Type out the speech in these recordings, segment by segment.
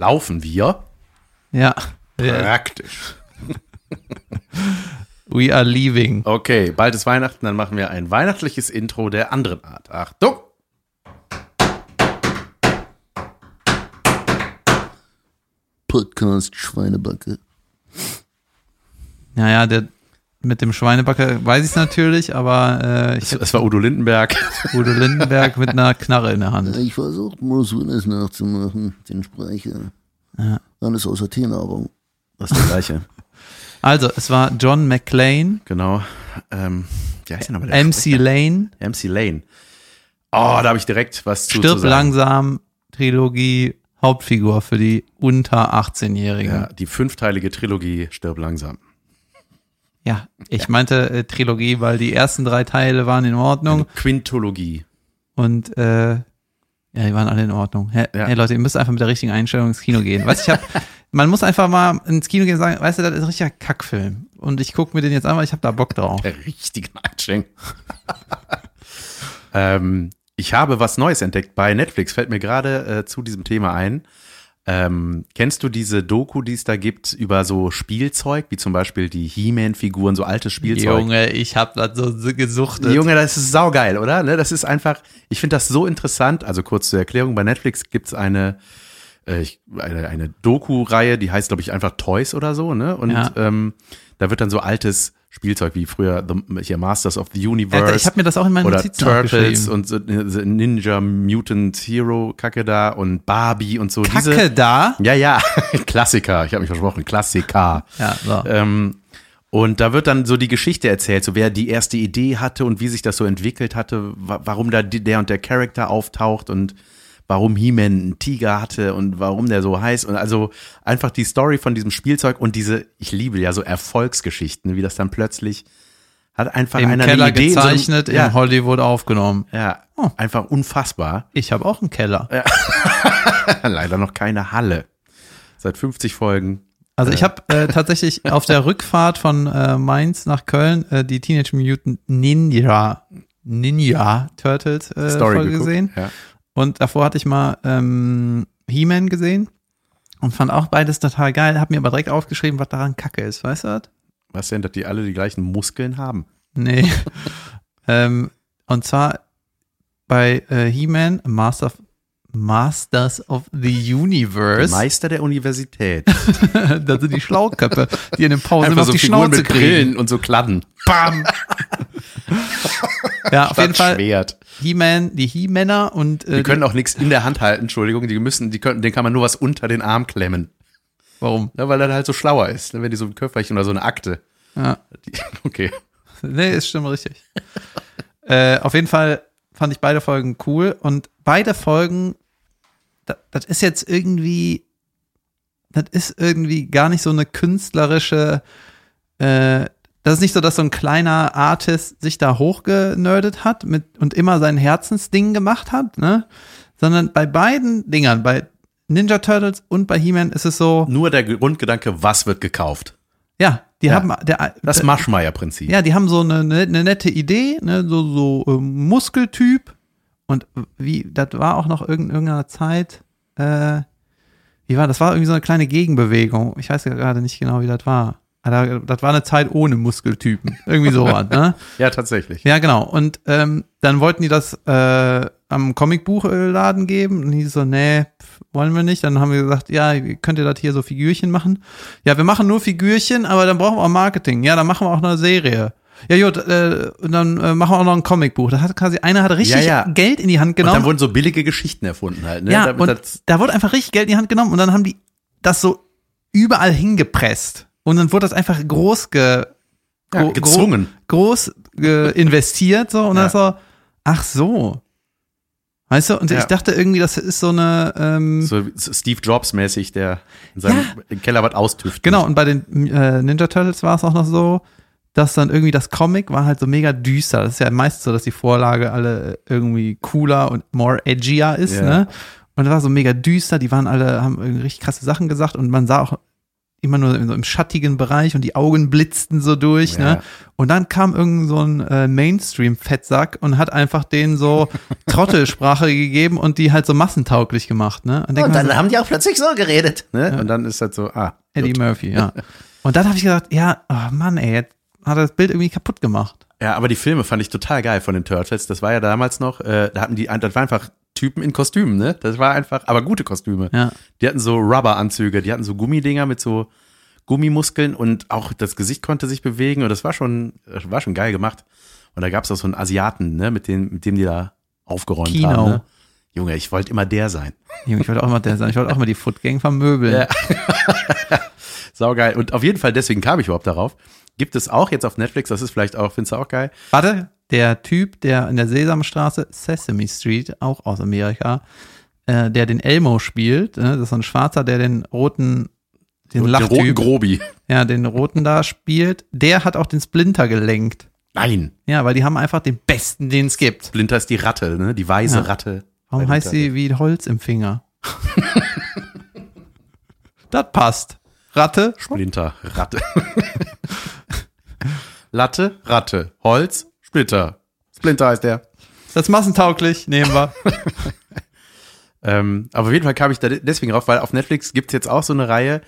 laufen wir. Ja. Praktisch. We are leaving. Okay, bald ist Weihnachten, dann machen wir ein weihnachtliches Intro der anderen Art. Achtung! Podcast Schweinebacke. Naja, der mit dem Schweinebacke weiß ich es natürlich, aber äh, ich Es war Udo Lindenberg. Udo Lindenberg mit einer Knarre in der Hand. Ich versuche Bruce Willis nachzumachen, den Sprecher. Ja. Alles außer Tiernahrung. Das ist der gleiche. Also, es war John McClane, genau. Ähm, wie heißt der nochmal? Der MC Lane, Sprecher? MC Lane. Oh, da habe ich direkt was zu, Stirb zu sagen. langsam, Trilogie, Hauptfigur für die unter 18-Jährigen. Ja, die fünfteilige Trilogie Stirb langsam. Ja, ich meinte äh, Trilogie, weil die ersten drei Teile waren in Ordnung Quintologie. und äh, ja, die waren alle in Ordnung. Hey, Ja. hey Leute, ihr müsst einfach mit der richtigen Einstellung ins Kino gehen. Weißt ich hab, man muss einfach mal ins Kino gehen und sagen, weißt du, das ist ein richtiger Kackfilm. Und ich gucke mir den jetzt an, weil ich habe da Bock drauf. Der richtige Einschenk. ähm, ich habe was Neues entdeckt bei Netflix, fällt mir gerade äh, zu diesem Thema ein. Ähm, kennst du diese Doku, die es da gibt über so Spielzeug, wie zum Beispiel die He-Man-Figuren, so altes Spielzeug? Junge, ich habe das so gesuchtet. Junge, das ist saugeil, oder? Ne, Das ist einfach, ich finde das so interessant. Also kurz zur Erklärung, bei Netflix gibt's eine, äh, eine, eine Doku-Reihe, die heißt, glaube ich, einfach Toys oder so, ne? Und Ja. ähm, da wird dann so altes Spielzeug wie früher The, hier Masters of the Universe Alter, ich habe mir das auch in meinen oder Notizen Turtles und so, Ninja Mutant Hero Kacke da und Barbie und so Kacke diese. da? Ja, ja, Klassiker. Ich habe mich versprochen, Klassiker. Ja, so. Ähm, und da wird dann so die Geschichte erzählt, so wer die erste Idee hatte und wie sich das so entwickelt hatte, wa warum da der und der Charakter auftaucht und warum He-Man einen Tiger hatte und warum der so heißt. Und also einfach die Story von diesem Spielzeug und diese, ich liebe ja so Erfolgsgeschichten, wie das dann plötzlich hat einfach Im einer Keller eine Idee. in so einem- gezeichnet, ja, in Hollywood aufgenommen. ja, Oh. einfach unfassbar. Ich habe auch einen Keller. Leider noch keine Halle. Seit 50 Folgen. Also ich habe äh, tatsächlich auf der Rückfahrt von äh, Mainz nach Köln äh, die Teenage Mutant Ninja Ninja Turtles äh, Story Folge geguckt. gesehen. Ja. Und davor hatte ich mal ähm, He-Man gesehen und fand auch beides total geil. Hab mir aber direkt aufgeschrieben, was daran kacke ist, weißt du das? Was denn, dass die alle die gleichen Muskeln haben? Nee. ähm, und zwar bei äh, He-Man, Master of, Masters of the Der Universe. Meister der Universität. das sind die Schlauköpfe, die in den Pausen immer Einfach auf so die Figuren Schnauze mit kriegen. Brillen und so Kladden. Bam! Ja, auf jeden Fall Schwert. He-Man, die He-Männer und äh, Die können auch nichts in der Hand halten, Entschuldigung. Die müssen, die können, denen kann man nur was unter den Arm klemmen. warum? Ja, weil er halt so schlauer ist. ne, Wenn die so ein Köfferchen oder so eine Akte. Ja. Die, okay. Nee, ist stimmt richtig. äh, auf jeden Fall fand ich beide Folgen cool und beide Folgen, das, das ist jetzt irgendwie, das ist irgendwie gar nicht so eine künstlerische, äh, das ist nicht so, dass so ein kleiner Artist sich da hochgenördet hat mit, und immer sein Herzensding gemacht hat, ne? Sondern bei beiden Dingern, bei Ninja Turtles und bei He-Man ist es so, Nur der Grundgedanke, was wird gekauft? ja, die Ja. haben, der, Das Maschmeyer-Prinzip. ja, die haben so eine, eine, eine nette Idee, ne, so, so ähm, Muskeltyp. Und wie, das war auch noch irgend, irgendeiner Zeit, äh, wie war, das war irgendwie so eine kleine Gegenbewegung. Ich weiß ja gerade nicht genau, wie das war. Aber das war eine Zeit ohne Muskeltypen. Irgendwie sowas, ne? Ja, tatsächlich. Ja, genau. Und ähm, dann wollten die das äh, am Comicbuchladen geben und die so, nee, wollen wir nicht. Dann haben wir gesagt, ja, könnt ihr das hier so Figürchen machen? Ja, wir machen nur Figürchen, aber dann brauchen wir auch Marketing. Ja, dann machen wir auch eine Serie. Ja, gut, äh, und dann äh, machen wir auch noch ein Comicbuch. Da hat quasi einer hat richtig Ja, ja. Geld in die Hand Und genommen. dann wurden so billige Geschichten erfunden halt. Ne? ja, Damit und da wurde einfach richtig Geld in die Hand genommen und dann haben die das so überall hingepresst. Und dann wurde das einfach groß ge, ja, gro- gezwungen. groß äh, investiert so und Ja. dann so, ach so. Weißt du, und Ja. ich dachte irgendwie, das ist so eine, ähm, So Steve Jobs-mäßig, der in seinem Keller was austüftet. genau, und bei den äh, Ninja Turtles war es auch noch so, dass dann irgendwie das Comic war halt so mega düster. Das ist ja meist so, dass die Vorlage alle irgendwie cooler und more edgier ist, Ja. ne? Und das war so mega düster, die waren alle, haben irgendwie richtig krasse Sachen gesagt und man sah auch immer nur so im schattigen Bereich und die Augen blitzten so durch, Ja. ne? Und dann kam irgend so ein äh, Mainstream-Fettsack und hat einfach denen so Trottelsprache gegeben und die halt so massentauglich gemacht, ne? Und, Und dann so, haben die auch plötzlich so geredet. Ne? Und dann ist das so, ah. Eddie gut. Murphy, ja. Und dann habe ich gedacht, ja, oh Mann, ey, jetzt hat er das Bild irgendwie kaputt gemacht. Ja, aber die Filme fand ich total geil von den Turtles. Das war ja damals noch, äh, da hatten die, das war einfach Typen in Kostümen, ne? Das war einfach, aber gute Kostüme. Ja. Die hatten so Rubberanzüge, die hatten so Gummidinger mit so Gummimuskeln und auch das Gesicht konnte sich bewegen und das war schon, das war schon geil gemacht. Und da gab es auch so einen Asiaten, ne, mit dem, mit dem die da aufgeräumt Kino. haben. Ne? Junge, ich wollte immer der sein. Junge, Ich wollte auch mal der sein. Ich wollte auch mal die Foot Gang vermöbeln. Ja. Saugeil. Und auf jeden Fall, deswegen kam ich überhaupt darauf. Gibt es auch jetzt auf Netflix, das ist vielleicht auch, findest du auch geil? Warte, der Typ, der in der Sesamstraße, Sesame Street, auch aus Amerika, äh, der den Elmo spielt, äh, das ist so ein Schwarzer, der den roten, den Den roten Lachtyp, Grobi. ja, den roten da spielt, der hat auch den Splinter gelenkt. Nein. Ja, weil die haben einfach den besten, den es gibt. Splinter ist die Ratte, ne? Die weiße Ja. Ratte. Warum heißt sie wie Holz im Finger? das passt. Ratte, Splinter, Ratte. Latte, Ratte. Holz, Splitter. Splinter heißt der. das ist massentauglich, nehmen wir. Ähm, aber auf jeden Fall kam ich da de- deswegen drauf, weil auf Netflix gibt's jetzt auch so eine Reihe,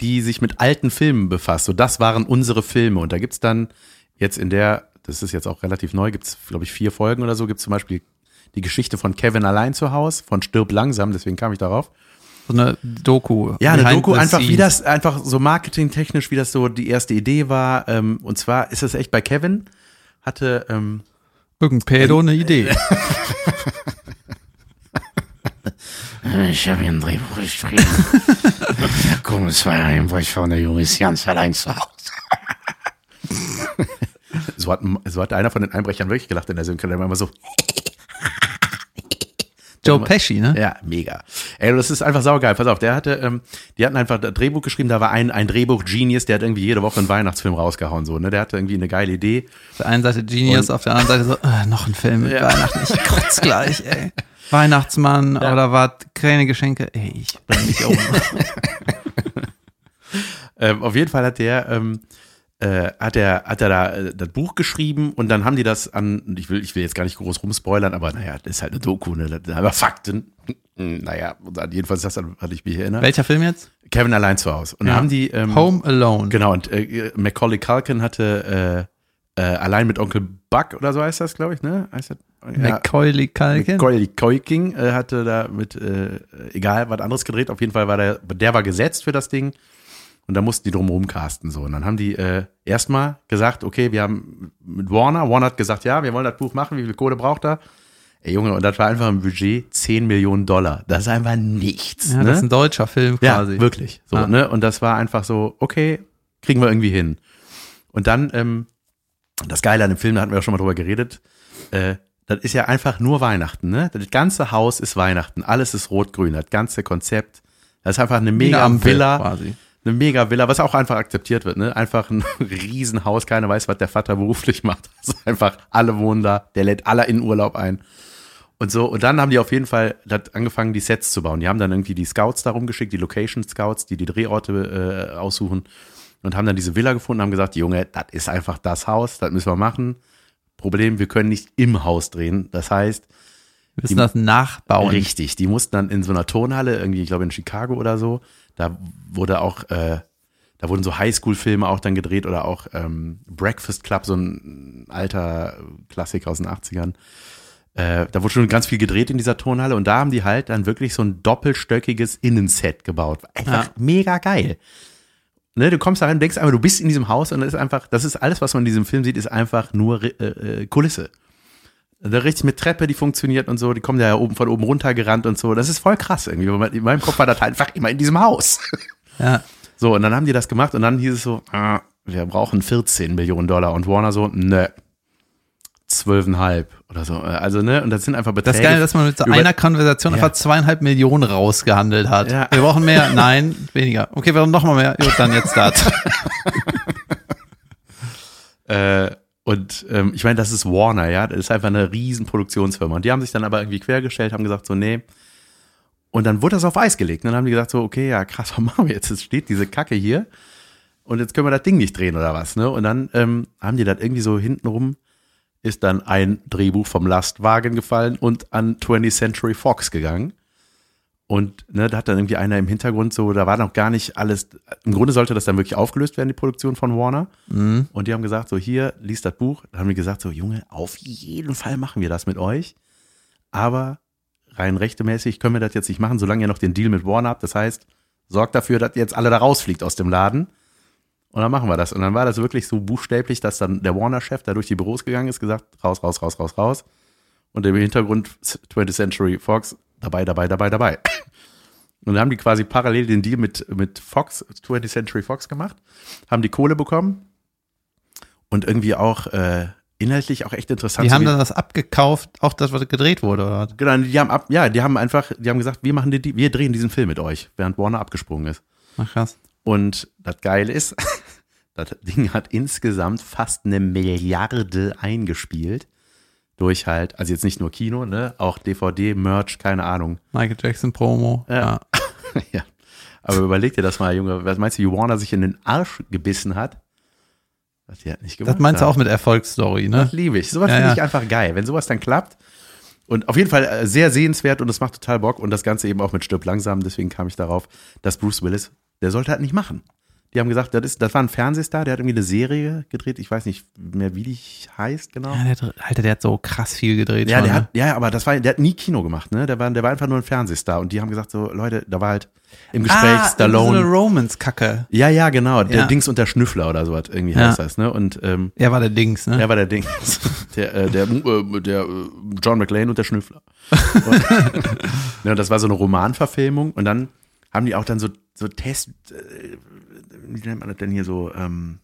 die sich mit alten Filmen befasst. So, das waren unsere Filme. Und da gibt's dann jetzt in der, das ist jetzt auch relativ neu, gibt's glaube ich, vier Folgen oder so, gibt's zum Beispiel die Geschichte von Kevin allein zu Haus, von Stirb langsam, deswegen kam ich darauf. So eine Doku. Ja, eine Doku, einfach wie das, einfach so marketingtechnisch, wie das so die erste Idee war. Ähm, und zwar ist es echt bei Kevin, hatte, ähm, Irgendein Pedo eine Idee. Ich habe hier ein Drehbuch geschrieben. Komm, es war ein Einbruch von der Junge ist ganz allein zu Hause. so hat, so hat einer von den Einbrechern wirklich gelacht in der Synchro, der war immer so, Joe Pesci, ne? Ja, mega. Ey, das ist einfach saugeil. Pass auf, der hatte, ähm, die hatten einfach das Drehbuch geschrieben, da war ein, ein Drehbuch-Genius, der hat irgendwie jede Woche einen Weihnachtsfilm rausgehauen, so, ne? Der hatte irgendwie eine geile Idee. Auf der einen Seite Genius, Und- auf der anderen Seite so, äh, noch ein Film mit Ja. Weihnachten, ich kotz gleich, ey. Weihnachtsmann oder was, kleine Geschenke, ey, ich bring mich um. Ähm, auf jeden Fall hat der, ähm, äh, hat er, hat er da äh, das Buch geschrieben und dann haben die das an, ich will, ich will jetzt gar nicht groß rumspoilern, aber naja, das ist halt eine Doku, ne? Aber Fakten. Naja, jedenfalls das hatte ich mich erinnert. Welcher Film jetzt? Kevin allein zu Hause. Und dann haben die, ähm, Home Alone. Genau, und äh, Macaulay Culkin hatte äh, äh, allein mit Onkel Buck oder so heißt das, glaube ich, ne? Heißt das? Ja, Macaulay Culkin. Macaulay Culkin äh, hatte da mit, äh, egal, was anderes gedreht. Auf jeden Fall war der, der war gesetzt für das Ding. Und da mussten die drumherum casten. So. Und dann haben die äh, erstmal gesagt, okay, wir haben mit Warner, Warner hat gesagt, ja, wir wollen das Buch machen, wie viel Kohle braucht er? Ey Junge, und das war einfach ein Budget 10 Millionen Dollar. Das ist einfach nichts. Ja, ne? das ist ein deutscher Film quasi. Ja, wirklich. So, Ah. ne? Und das war einfach so, okay, kriegen wir irgendwie hin. Und dann, ähm, das Geile an dem Film, da hatten wir auch schon mal drüber geredet, äh, das ist ja einfach nur Weihnachten, ne? Das ganze Haus ist Weihnachten, alles ist rot-grün, das ganze Konzept. Das ist einfach eine Wie eine mega Ampel Villa, quasi. Eine mega Villa, was auch einfach akzeptiert wird, ne? Einfach ein Riesenhaus, keiner weiß, was der Vater beruflich macht. Ist einfach, alle wohnen da, der lädt alle in Urlaub ein. Und so, und dann haben die auf jeden Fall angefangen, die Sets zu bauen. Die haben dann irgendwie die Scouts darum geschickt, die Location Scouts, die die Drehorte äh, aussuchen und haben dann diese Villa gefunden, haben gesagt, Junge, das ist einfach das Haus, das müssen wir machen. Problem, wir können nicht im Haus drehen. Das heißt, Müssen das nachbauen. Richtig, die mussten dann in so einer Turnhalle, irgendwie, ich glaube in Chicago oder so, da wurde auch, äh, da wurden so Highschool-Filme auch dann gedreht oder auch ähm, Breakfast Club, so ein alter Klassiker aus den 80ern. Äh, da wurde schon ganz viel gedreht in dieser Turnhalle und da haben die halt dann wirklich so ein doppelstöckiges Innenset gebaut. Einfach Ja. mega geil. Ne, du kommst da rein, denkst einfach, du bist in diesem Haus und das ist einfach, das ist alles, was man in diesem Film sieht, ist einfach nur äh, äh, Kulisse. Da richtig mit Treppe, die funktioniert und so, die kommen ja oben von oben runter gerannt und so. Das ist voll krass irgendwie. In meinem Kopf war das halt einfach immer in diesem Haus. Ja. So, und dann haben die das gemacht und dann hieß es so, ah, wir brauchen 14 Millionen Dollar. Und Warner so, ne, 12,5 oder so. Also, ne, und das sind einfach Beträge. Das ist geil, dass man mit so einer Konversation Ja. einfach zweieinhalb Millionen rausgehandelt hat. Ja. Wir brauchen mehr. Nein, weniger. Okay, wir brauchen noch mal mehr. Gut, dann jetzt das. Äh, und ähm, ich meine, das ist Warner, ja. Das ist einfach eine riesen Produktionsfirma. Und die haben sich dann aber irgendwie quergestellt, haben gesagt, so, nee. Und dann wurde das auf Eis gelegt. Und dann haben die gesagt so, okay, ja krass, was machen wir jetzt? Jetzt steht diese Kacke hier und jetzt können wir das Ding nicht drehen oder was. Ne? Und dann ähm, haben die das irgendwie so hintenrum, ist dann ein Drehbuch vom Lastwagen gefallen und an 20th Century Fox gegangen. Und ne, da hat dann irgendwie einer im Hintergrund so, da war noch gar nicht alles, im Grunde sollte das dann wirklich aufgelöst werden, die Produktion von Warner. Und die haben gesagt, so hier, liest das Buch. Dann haben die gesagt, so Junge, auf jeden Fall machen wir das mit euch. Aber rein rechtemäßig können wir das jetzt nicht machen, solange ihr noch den Deal mit Warner habt. Das heißt, sorgt dafür, dass ihr jetzt alle da rausfliegt aus dem Laden. Und dann machen wir das. Und dann war das wirklich so buchstäblich, dass dann der Warner-Chef da durch die Büros gegangen ist, gesagt, raus, raus, raus, raus, raus. Und im Hintergrund 20th Century Fox, dabei, dabei, dabei, dabei. Und dann haben die quasi parallel den Deal mit, mit Fox, 20th Century Fox gemacht, haben die Kohle bekommen und irgendwie auch äh, inhaltlich auch echt interessant. Die haben dann das abgekauft, auch das, was gedreht wurde, oder? Genau, die haben ab, ja, die haben einfach, die haben gesagt, wir machen die, wir drehen diesen Film mit euch, während Warner abgesprungen ist. Ach krass. Und das Geile ist, das Ding hat insgesamt fast eine Milliarde eingespielt. Durch halt, also jetzt nicht nur Kino, ne, auch DVD, Merch, keine Ahnung. Michael Jackson Promo. Ja. Ja. ja. Aber überleg dir das mal, Junge. Was meinst du, wie Warner sich in den Arsch gebissen hat? Was die hat nicht gemacht. Das meinst du auch mit Erfolgsstory, ne? Das liebe ich. Sowas Ja, finde ich einfach geil. Wenn sowas dann klappt. Und auf jeden Fall äh, sehr sehenswert und es macht total Bock. Und das Ganze eben auch mit Stirb langsam. Deswegen kam ich darauf, dass Bruce Willis, der sollte halt nicht machen. Die haben gesagt, das, ist, das war ein Fernsehstar, der hat irgendwie eine Serie gedreht. Ich weiß nicht mehr, wie die heißt genau. Ja, der, hat- Alter, der hat so krass viel gedreht. Ja, schon, der ne? hat, ja, aber das war, der hat nie Kino gemacht, ne? Der war, der war einfach nur ein Fernsehstar. Und die haben gesagt, so, Leute, da war halt im Gespräch ah, So Stallone. eine Romance-Kacke. ja, ja, genau. Der Ja. Dings und der Schnüffler oder sowas, irgendwie Ja. heißt das, ne? Und ähm, Er war der Dings, ne? er war der Dings. Der, äh, der, äh, der äh, John McLean und der Schnüffler. Und, ja, das war so eine Romanverfilmung. Und dann haben die auch dann so, so Test, äh, wie nennt man das denn hier so, ähm,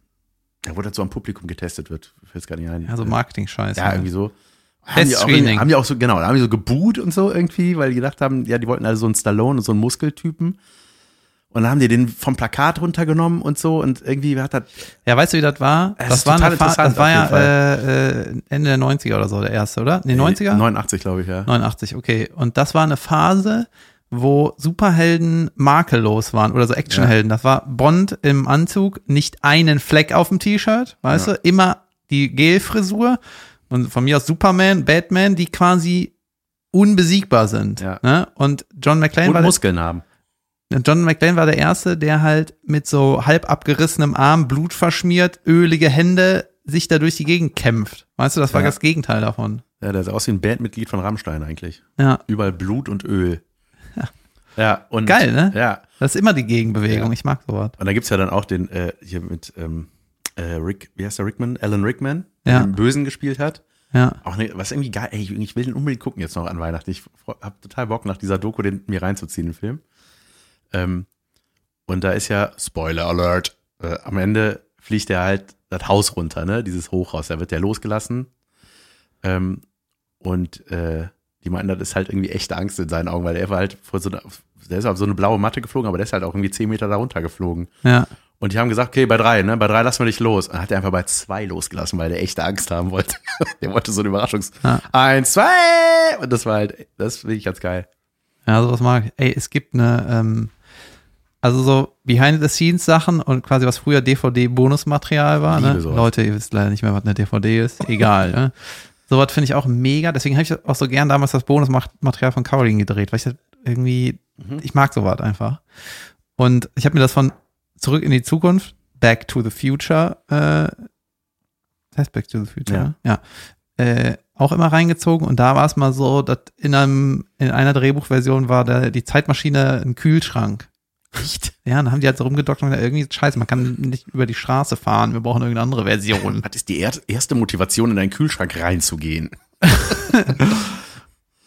ja, wo das so am Publikum getestet wird. Ich weiß gar nicht ein. Ja, so Marketing-Scheiße. Ja, irgendwie so. Haben die, auch, haben die auch so, genau, da haben die so geboot und so irgendwie, weil die gedacht haben, ja, die wollten alle so einen Stallone und so einen Muskeltypen. Und dann haben die den vom Plakat runtergenommen und so und irgendwie hat das, Ja, weißt du, wie das war? Das ist war, eine Fa- das war ja äh, äh, Ende der 90er oder so, der erste, oder? Nee, 90er? 89, glaube ich, ja. 89, okay. Und das war eine Phase, wo Superhelden makellos waren oder so Actionhelden. Das war Bond im Anzug, nicht einen Fleck auf dem T-Shirt, weißt Ja. du? Immer die Gelfrisur und von mir aus Superman, Batman, die quasi unbesiegbar sind. Ja. Ne? Und John McClane Und war der, Muskeln haben. John McClane war der Erste, der halt mit so halb abgerissenem Arm, Blut verschmiert, ölige Hände sich da durch die Gegend kämpft. Weißt du, das war Ja. das Gegenteil davon. Ja, der sah aus wie ein Bandmitglied von Rammstein eigentlich. Ja. Überall Blut und Öl. Ja, und. Geil, ne? Ja. Das ist immer die Gegenbewegung. Ja. Ich mag sowas. Und da gibt's ja dann auch den, äh, hier mit, ähm, äh, Rick, wie heißt der Rickman? Alan Rickman, Ja. der den Bösen gespielt hat. Ja. Auch ne, was irgendwie geil, ey, ich will den unbedingt gucken jetzt noch an Weihnachten. Ich hab total Bock, nach dieser Doku den mir reinzuziehen, den Film. Ähm, und da ist ja, Spoiler Alert, äh, am Ende fliegt er halt das Haus runter, ne? Dieses Hochhaus, da wird der losgelassen. Ähm, und äh, die meinten, das ist halt irgendwie echte Angst in seinen Augen, weil er war halt vor so einer, der ist auf so eine blaue Matte geflogen, aber der ist halt auch irgendwie zehn Meter da runter geflogen. Ja. Und die haben gesagt, okay, bei drei, ne? Bei drei lassen wir dich los. Und dann hat er einfach bei zwei losgelassen, weil der echte Angst haben wollte. der wollte so eine Überraschungs. Ja. Eins, zwei! Und das war halt, das finde ich ganz geil. Ja, sowas mag ich. Ey, es gibt eine, ähm, also so Behind-the-Scenes-Sachen und quasi was früher DVD-Bonusmaterial war. Ne? Leute, ihr wisst leider nicht mehr, was eine DVD ist. Egal. ne? Sowas finde ich auch mega. Deswegen habe ich auch so gern damals das Bonusmaterial von Caroline gedreht, weil ich das irgendwie, Mhm. ich mag sowas einfach. Und ich habe mir das von Zurück in die Zukunft, Back to the Future, äh, das heißt Back to the Future, Ja. ne? ja, äh, auch immer reingezogen und da war es mal so, dass in einem, in einer Drehbuchversion war der, die Zeitmaschine ein Kühlschrank. Echt? Ja, dann haben die halt so rumgedockt und gesagt, irgendwie scheiße, man kann nicht über die Straße fahren, wir brauchen irgendeine andere Version. Was ist die er erste Motivation, in einen Kühlschrank reinzugehen?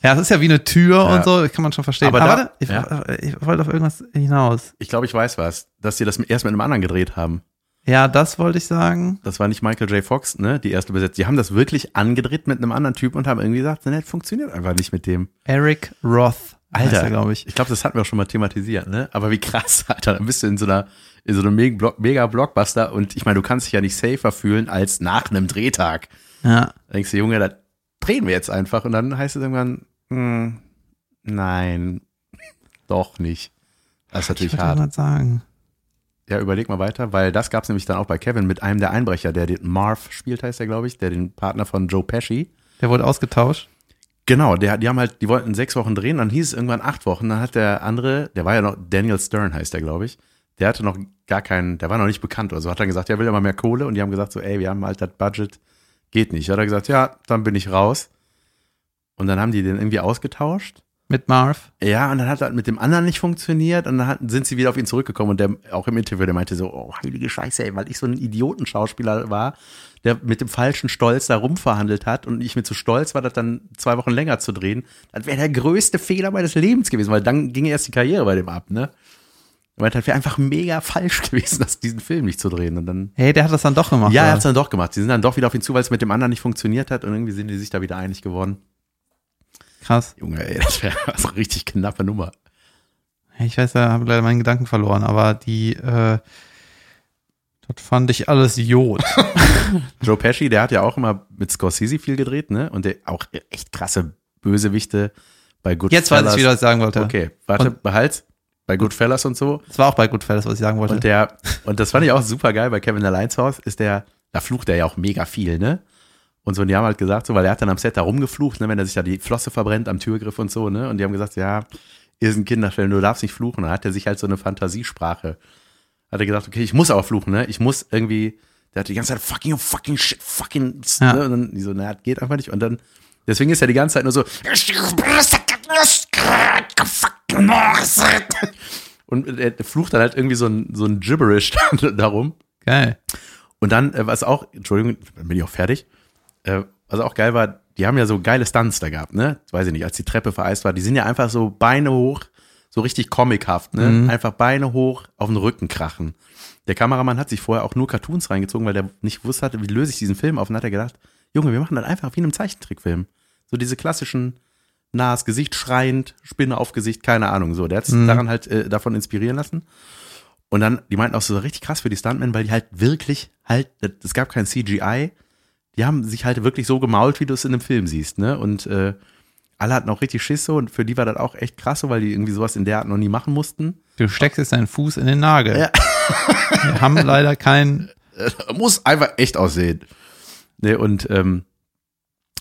Ja, es ist ja wie eine Tür Ja. und so, kann man schon verstehen. Aber Aber, da- warte, ich, ja. ich wollte auf irgendwas hinaus. Ich glaube, ich weiß was. Dass sie das erst mit einem anderen gedreht haben. Ja, das wollte ich sagen. Das war nicht Michael J. Fox, ne? Die erste Besetzung. Die haben das wirklich angedreht mit einem anderen Typen und haben irgendwie gesagt, ne, das funktioniert einfach nicht mit dem. Eric Roth. Alter, glaube ich. Ich glaube, das hatten wir auch schon mal thematisiert, ne? Aber wie krass, Alter. Dann bist du in so einer, in so einem mega Blockbuster und ich meine, du kannst dich ja nicht safer fühlen als nach einem Drehtag. Ja. Da denkst du, Junge, das drehen wir jetzt einfach und dann heißt es irgendwann, hm, nein. Doch nicht. Das ist Ich natürlich würde hart. mal sagen. Ja, überleg mal weiter, weil das gab es nämlich dann auch bei Kevin mit einem der Einbrecher, der den Marv spielt, heißt er, glaube ich, der den Partner von Joe Pesci. Der wurde ausgetauscht. Genau, der, die haben halt, die wollten sechs Wochen drehen, dann hieß es irgendwann acht Wochen, dann hat der andere, der war ja noch, Daniel Stern heißt der, glaube ich, der hatte noch gar keinen, der war noch nicht bekannt oder so, hat dann gesagt, er will immer mehr Kohle und die haben gesagt so, ey, wir haben halt das Budget, geht nicht. Hat er gesagt, ja, dann bin ich raus. Und dann haben die den irgendwie ausgetauscht. Mit Marv. Ja, und dann hat das mit dem anderen nicht funktioniert und dann hat, sind sie wieder auf ihn zurückgekommen und der auch im Interview, der meinte so, oh, heilige Scheiße, ey, weil ich so ein Idiotenschauspieler war, der mit dem falschen Stolz da rumverhandelt hat und ich mir zu stolz war, das dann zwei Wochen länger zu drehen, das wäre der größte Fehler meines Lebens gewesen, weil dann ging erst die Karriere bei dem ab, ne? Weil das wäre einfach mega falsch gewesen, das, diesen Film nicht zu drehen und dann Hey, der hat das dann doch gemacht. ja, er hat es dann doch gemacht. Sie sind dann doch wieder auf ihn zu, weil es mit dem anderen nicht funktioniert hat und irgendwie sind die sich da wieder einig geworden. Krass. Junge, ey, das wäre eine richtig knappe Nummer. Ich weiß, da habe leider meinen Gedanken verloren, aber die, äh, das fand ich alles Jod. Joe Pesci, der hat ja auch immer mit Scorsese viel gedreht, ne? Und der auch echt krasse Bösewichte bei Goodfellas. Jetzt weiß ich, wie was ich sagen wollte. Okay, warte, Und- behalt's. Bei Goodfellas und so. Das war auch bei Goodfellas, was ich sagen wollte. Und der, und das fand ich auch super geil bei Kevin Alleins Haus, ist der, da flucht er ja auch mega viel, ne? Und so, und die haben halt gesagt, so, weil er hat dann am Set da rumgeflucht, ne, wenn er sich da die Flosse verbrennt am Türgriff und so, ne? Und die haben gesagt, ja, ist ein Kinderfilm, du darfst nicht fluchen. Dann hat er sich halt so eine Fantasiesprache. Hat er gesagt, okay, ich muss aber fluchen, ne? Ich muss irgendwie, der hat die ganze Zeit fucking, fucking shit, fucking, Ja. ne? Und dann, die so, na, geht einfach nicht. Und dann, deswegen ist er die ganze Zeit nur so, und er flucht dann halt irgendwie so ein, so ein Gibberish darum. Geil. Und dann, äh, was auch, Entschuldigung, dann bin ich auch fertig. Äh, was auch geil war, die haben ja so geile Stunts da gehabt, ne? Weiß ich nicht, als die Treppe vereist war, die sind ja einfach so Beine hoch, so richtig comichaft, ne? Einfach Beine hoch auf den Rücken krachen. Der Kameramann hat sich vorher auch nur Cartoons reingezogen, weil der nicht gewusst hatte, wie löse ich diesen Film auf. Und hat er gedacht, Junge, wir machen das einfach wie in einem Zeichentrickfilm. So diese klassischen nahes Gesicht schreiend, Spinne auf Gesicht, keine Ahnung, so. Der hat sich daran halt äh, davon inspirieren lassen. Und dann, die meinten auch so richtig krass für die Stuntmen, weil die halt wirklich halt, es gab kein CGI, die haben sich halt wirklich so gemault, wie du es in einem Film siehst, ne? Und äh, alle hatten auch richtig Schiss so und für die war das auch echt krass so, weil die irgendwie sowas in der Art noch nie machen mussten. Du steckst jetzt deinen Fuß in den Nagel. Ja. Wir haben leider keinen. Muss einfach echt aussehen. Ne, und ähm,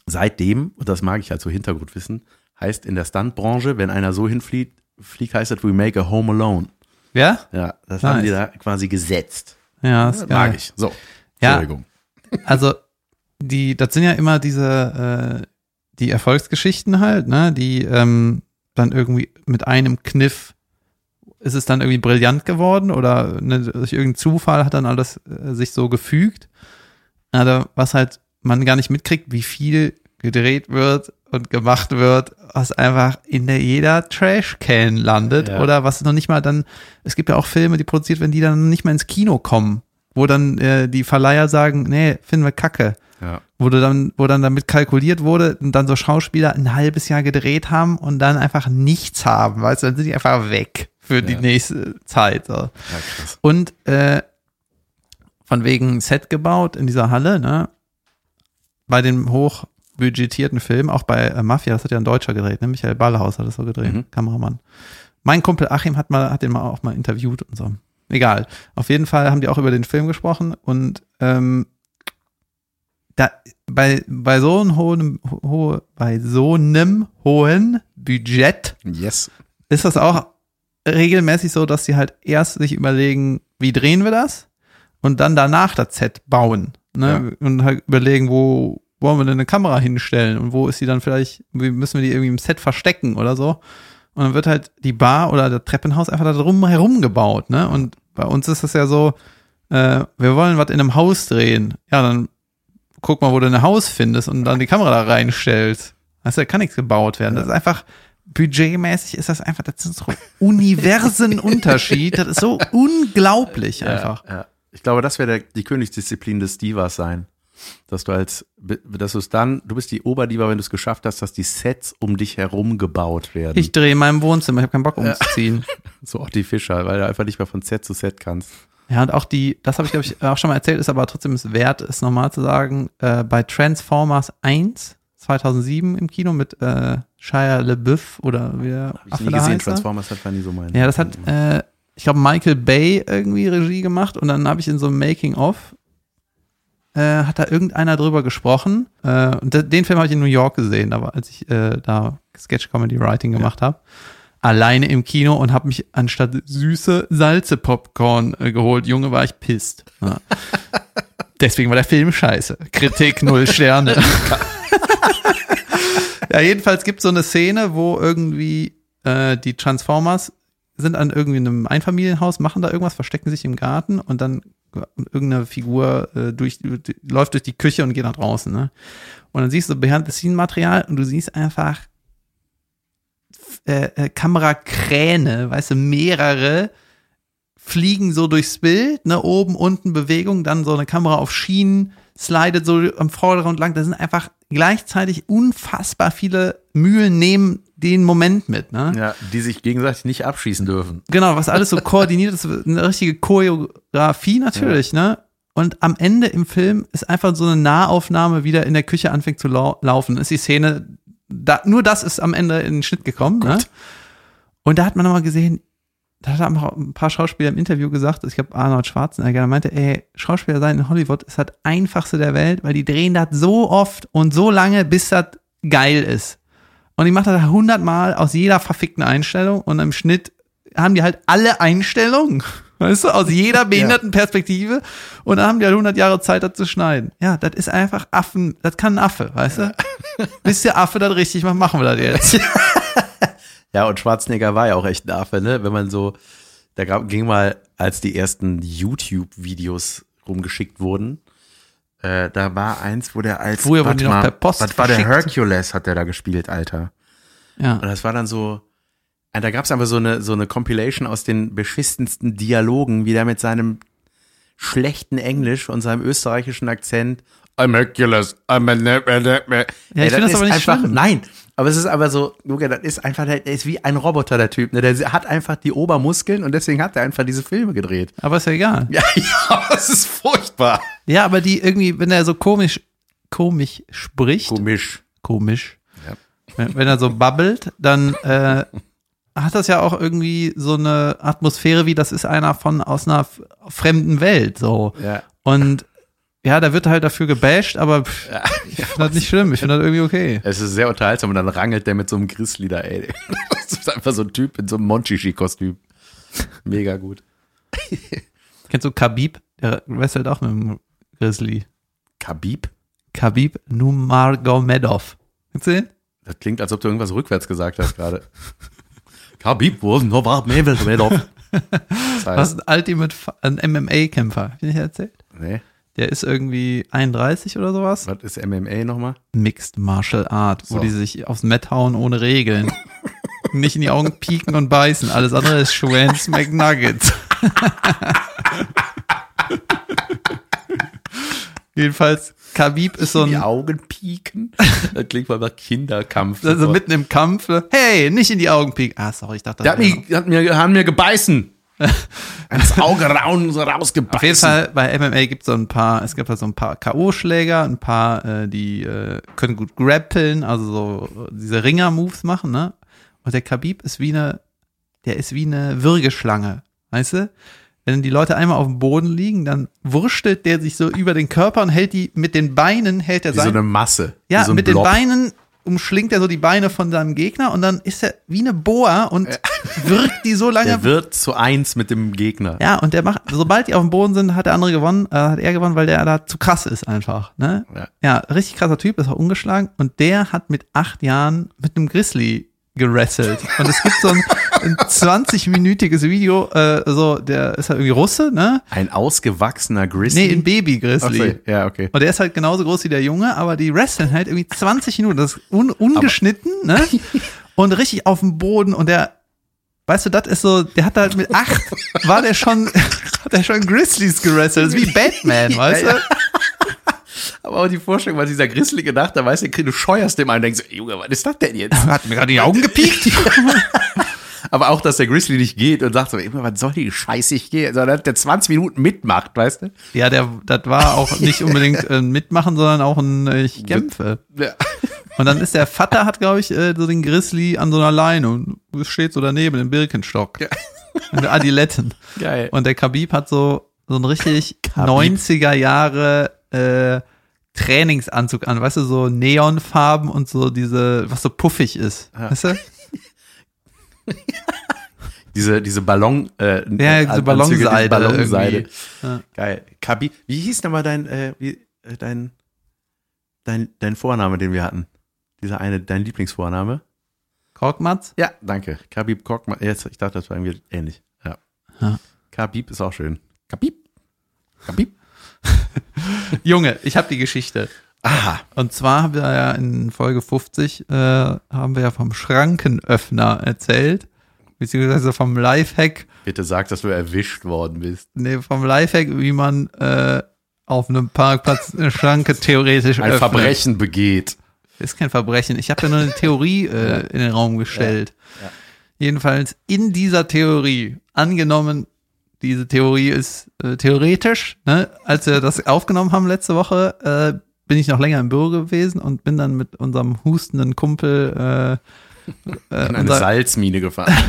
seitdem, und das mag ich halt so Hintergrundwissen, heißt in der Stuntbranche, wenn einer so hinfliegt, fliegt, heißt das, we make a home alone. Ja? Ja, das Nice. haben die da quasi gesetzt. Ja, ist geil. Mag ich. So, Ja. Entschuldigung. Also, die, das sind ja immer diese, äh, die Erfolgsgeschichten halt, ne, die ähm, dann irgendwie mit einem Kniff ist es dann irgendwie brillant geworden oder ne, durch irgendeinen Zufall hat dann alles äh, sich so gefügt. Also, was halt man gar nicht mitkriegt, wie viel gedreht wird und gemacht wird, was einfach in der jeder Trash-Can landet Ja. oder was noch nicht mal dann, es gibt ja auch Filme, die produziert werden, die dann nicht mal ins Kino kommen, wo dann äh, die Verleiher sagen, nee, finden wir kacke. Ja. Wo, du dann, wo dann damit kalkuliert wurde und dann so Schauspieler ein halbes Jahr gedreht haben und dann einfach nichts haben, weißt du, dann sind die einfach weg für die Ja. nächste Zeit. So. ja, krass. Und äh, von wegen Set gebaut in dieser Halle, ne? Bei dem hochbudgetierten Film, auch bei äh, Mafia, das hat ja ein Deutscher gedreht, ne? Michael Ballerhaus hat das so gedreht, Mhm. Kameramann. Mein Kumpel Achim hat mal, hat den mal auch mal interviewt und so. Egal. Auf jeden Fall haben die auch über den Film gesprochen und ähm, da bei, bei so einem hohen, ho, bei so einem hohen Budget Yes. ist das auch regelmäßig so, dass sie halt erst sich überlegen, wie drehen wir das und dann danach das Set bauen. Ne? Und halt überlegen, wo wollen wir denn eine Kamera hinstellen und wo ist sie dann vielleicht, wie müssen wir die irgendwie im Set verstecken oder so. Und dann wird halt die Bar oder das Treppenhaus einfach da drum herum gebaut. Ne? Und bei uns ist es ja so, äh, wir wollen was in einem Haus drehen. Ja, dann guck mal, wo du ein Haus findest und dann die Kamera da reinstellst. Also da kann nichts gebaut werden. Das ist einfach, budgetmäßig ist das einfach, das sind so Universenunterschied. Das ist so unglaublich einfach. Ja, ja. Ich glaube, das wäre die Königsdisziplin des Divas sein. Dass du als, dass du es dann, du bist die Oberdiva, wenn du es geschafft hast, dass die Sets um dich herum gebaut werden. Ich drehe in meinem Wohnzimmer, ich habe keinen Bock umzuziehen. so auch die Fischer, weil du einfach nicht mehr von Set zu Set kannst. Ja, und auch die, das habe ich, glaube ich, auch schon mal erzählt, ist aber trotzdem es wert, es nochmal zu sagen, äh, bei Transformers 1 2007 im Kino mit äh, Shia LeBeouf oder wie der Hab ich Affe nie gesehen, heißt er. Transformers hat war nie so mein. Ja, das hat, äh, ich glaube, Michael Bay irgendwie Regie gemacht und dann habe ich in so einem Making-of, äh, hat da irgendeiner drüber gesprochen. Äh, und de- den Film habe ich in New York gesehen, aber als ich äh, da Sketch-Comedy-Writing gemacht habe. Alleine im Kino und habe mich anstatt süße Salze-Popcorn äh, geholt. Junge, war ich pisst. Ja. Deswegen war der Film scheiße. Kritik null Sterne. ja, jedenfalls gibt es so eine Szene, wo irgendwie äh, die Transformers sind an irgendwie einem Einfamilienhaus, machen da irgendwas, verstecken sich im Garten und dann irgendeine Figur äh, durch, die, läuft durch die Küche und geht nach draußen. Ne? Und dann siehst du Behind-the-Scene-Material und du siehst einfach äh, äh, Kamerakräne, weißt du, mehrere fliegen so durchs Bild, ne, oben, unten Bewegung, dann so eine Kamera auf Schienen, slidet so am Vordergrund lang. Da sind einfach gleichzeitig unfassbar viele Mühlen nehmen den Moment mit, ne? Ja, die sich gegenseitig nicht abschießen dürfen. Genau, was alles so koordiniert ist, eine richtige Choreografie natürlich, ne? Und am Ende im Film ist einfach so eine Nahaufnahme, wie der in der Küche anfängt zu lau laufen. Ist die Szene, da, nur das ist am Ende in den Schnitt gekommen, ne? Und da hat man nochmal gesehen, da hat auch ein paar Schauspieler im Interview gesagt, ich glaube Arnold Schwarzenegger, der meinte, ey, Schauspieler sein in Hollywood ist das einfachste der Welt, weil die drehen das so oft und so lange, bis das geil ist. Und die macht das hundertmal aus jeder verfickten Einstellung und im Schnitt haben die halt alle Einstellungen, weißt du, aus jeder behinderten Perspektive und dann haben die halt 100 Jahre Zeit, das zu schneiden. Ja, das ist einfach Affen, das kann ein Affe, weißt du? Bis der Affe das richtig macht, machen wir das jetzt. Ja, und Schwarzenegger war ja auch echt ein Affe, ne? Wenn man so, da gab, ging mal, als die ersten YouTube-Videos rumgeschickt wurden, äh, da war eins, wo der als, Früher wurden die noch per Post was war der. Hercules, hat der da gespielt, Alter. Ja. Und das war dann so, äh, da gab's einfach so eine, so eine Compilation aus den beschissensten Dialogen, wie der mit seinem schlechten Englisch und seinem österreichischen Akzent I'm Hercules, I'm a ne, ne, ne. Ja, ich Ey, find das aber nicht einfach, schlimm. Nein, aber es ist aber so, Luca, das ist einfach, der ist wie ein Roboter, der Typ, ne? Der hat einfach die Obermuskeln und deswegen hat er einfach diese Filme gedreht. Aber ist ja egal. Ja, ja, das ist furchtbar. Ja, aber die irgendwie, wenn er so komisch, komisch spricht, Komisch. komisch, Ja. wenn, wenn er so babbelt, dann äh, hat das ja auch irgendwie so eine Atmosphäre, wie das ist einer von aus einer fremden Welt, so. Ja. Und ja, da wird halt dafür gebasht, aber pff, ich finde das nicht schlimm, ich finde das irgendwie okay. Es ist sehr unterhaltsam und dann rangelt der mit so einem Grizzly da, ey. Das ist einfach so ein Typ in so einem Monchichi-Kostüm. Mega gut. Kennst du Khabib? Der wrestelt auch mit dem Grizzly. Khabib? Khabib Nurmagomedov. Kennst du den? Das klingt, als ob du irgendwas rückwärts gesagt hast gerade. Khabib was noch war Das Was ein Ultimate, ein MMA-Kämpfer. Hab ich nicht erzählt? nee, Der ist irgendwie 31 oder sowas. was ist MMA nochmal? Mixed Martial Art, wo So. die sich aufs Met hauen ohne Regeln. Nicht in die Augen pieken und beißen. Alles andere ist Schwänz McNuggets. Jedenfalls, Khabib ist so Die ein, Augen pieken? Das klingt mal nach Kinderkampf. also mitten im Kampf. Hey, nicht in die Augen pieken. Ah, sorry, ich dachte, Der hat, mich, hat mir, haben mir gebeißen. Ans Auge raun, so rausgebeißen. Auf jeden Fall, bei MMA gibt es so ein paar, es gibt halt so ein paar K.O.-Schläger, ein paar, äh, die äh, können gut grappeln, also so äh, diese Ringer-Moves machen, ne? Und der Khabib ist wie eine, der ist wie eine Würgeschlange, weißt du? Wenn die Leute einmal auf dem Boden liegen, dann wurstelt der sich so über den Körper und hält die mit den Beinen, hält er Wie so sein, eine Masse. ja, so mit Blob. den Beinen umschlingt er so die Beine von seinem Gegner und dann ist er wie eine Boa und wirkt die so lange Der wird zu eins mit dem Gegner. ja, und der macht, sobald die auf dem Boden sind, hat der andere gewonnen, äh, hat er gewonnen, weil der da zu krass ist einfach. Ne? Ja. Ja, richtig krasser Typ, ist auch ungeschlagen. Und der hat mit acht Jahren mit einem Grizzly gerasselt. Und es gibt so ein, ein 20-minütiges Video, äh, so, der ist halt irgendwie Russe, ne? Ein ausgewachsener Grizzly. Nee, ein Baby-Grizzly. so, ja, okay. Und der ist halt genauso groß wie der Junge, aber die wresteln halt irgendwie 20 Minuten. Das ist un ungeschnitten, ne? Und richtig auf dem Boden. Und der, weißt du, das ist so, der hat halt mit acht, war der schon, hat der schon Grizzlies gerestelt. Das ist wie Batman, weißt Ja, du? Ja. Aber auch die Vorstellung, was dieser Grizzly gedacht hat, weißt du, du scheuerst dem einen und denkst, Junge, was ist das denn jetzt? Hat mir gerade die Augen gepiekt. Aber auch, dass der Grizzly nicht geht und sagt so, immer, was soll die Scheiße, ich gehe, sondern der 20 Minuten mitmacht, weißt du? ja, der, das war auch nicht unbedingt ein Mitmachen, sondern auch ein, äh, ich kämpfe. Ja. Und dann ist der Vater, hat, glaube ich, äh, so den Grizzly an so einer Leine und steht so daneben im Birkenstock. In der Adiletten. Geil. Und der Khabib hat so, so einen richtig Khabib. 90er Jahre äh, Trainingsanzug an, weißt du, so Neonfarben und so diese, was so puffig ist. Weißt du? Diese, diese Ballon, äh, Ja, diese Ballonseide Ballonseide. Ja. Geil. Kabi, wie hieß nochmal dein, äh, wie, äh, dein, dein, dein Vorname, den wir hatten? Dieser eine, dein Lieblingsvorname? Korkmatz? Ja, danke. Khabib Korkmaz. Jetzt, ich dachte, das war irgendwie ähnlich. Ja. Ja. Khabib ist auch schön. Khabib. Khabib. Junge, ich habe die Geschichte. Aha. Und zwar haben wir ja in Folge 50 äh, haben wir ja vom Schrankenöffner erzählt, beziehungsweise vom Lifehack, Bitte sag, dass du erwischt worden bist. nee, vom Lifehack, wie man äh, auf einem Parkplatz eine Schranke theoretisch Ein öffnet. Verbrechen begeht. Ist kein Verbrechen. Ich habe ja nur eine Theorie äh, in den Raum gestellt. Ja. Jedenfalls in dieser Theorie, angenommen, diese Theorie ist äh, theoretisch, ne? als wir das aufgenommen haben letzte Woche, äh, bin ich noch länger im Büro gewesen und bin dann mit unserem hustenden Kumpel äh, äh, In eine unser, Salzmine gefahren.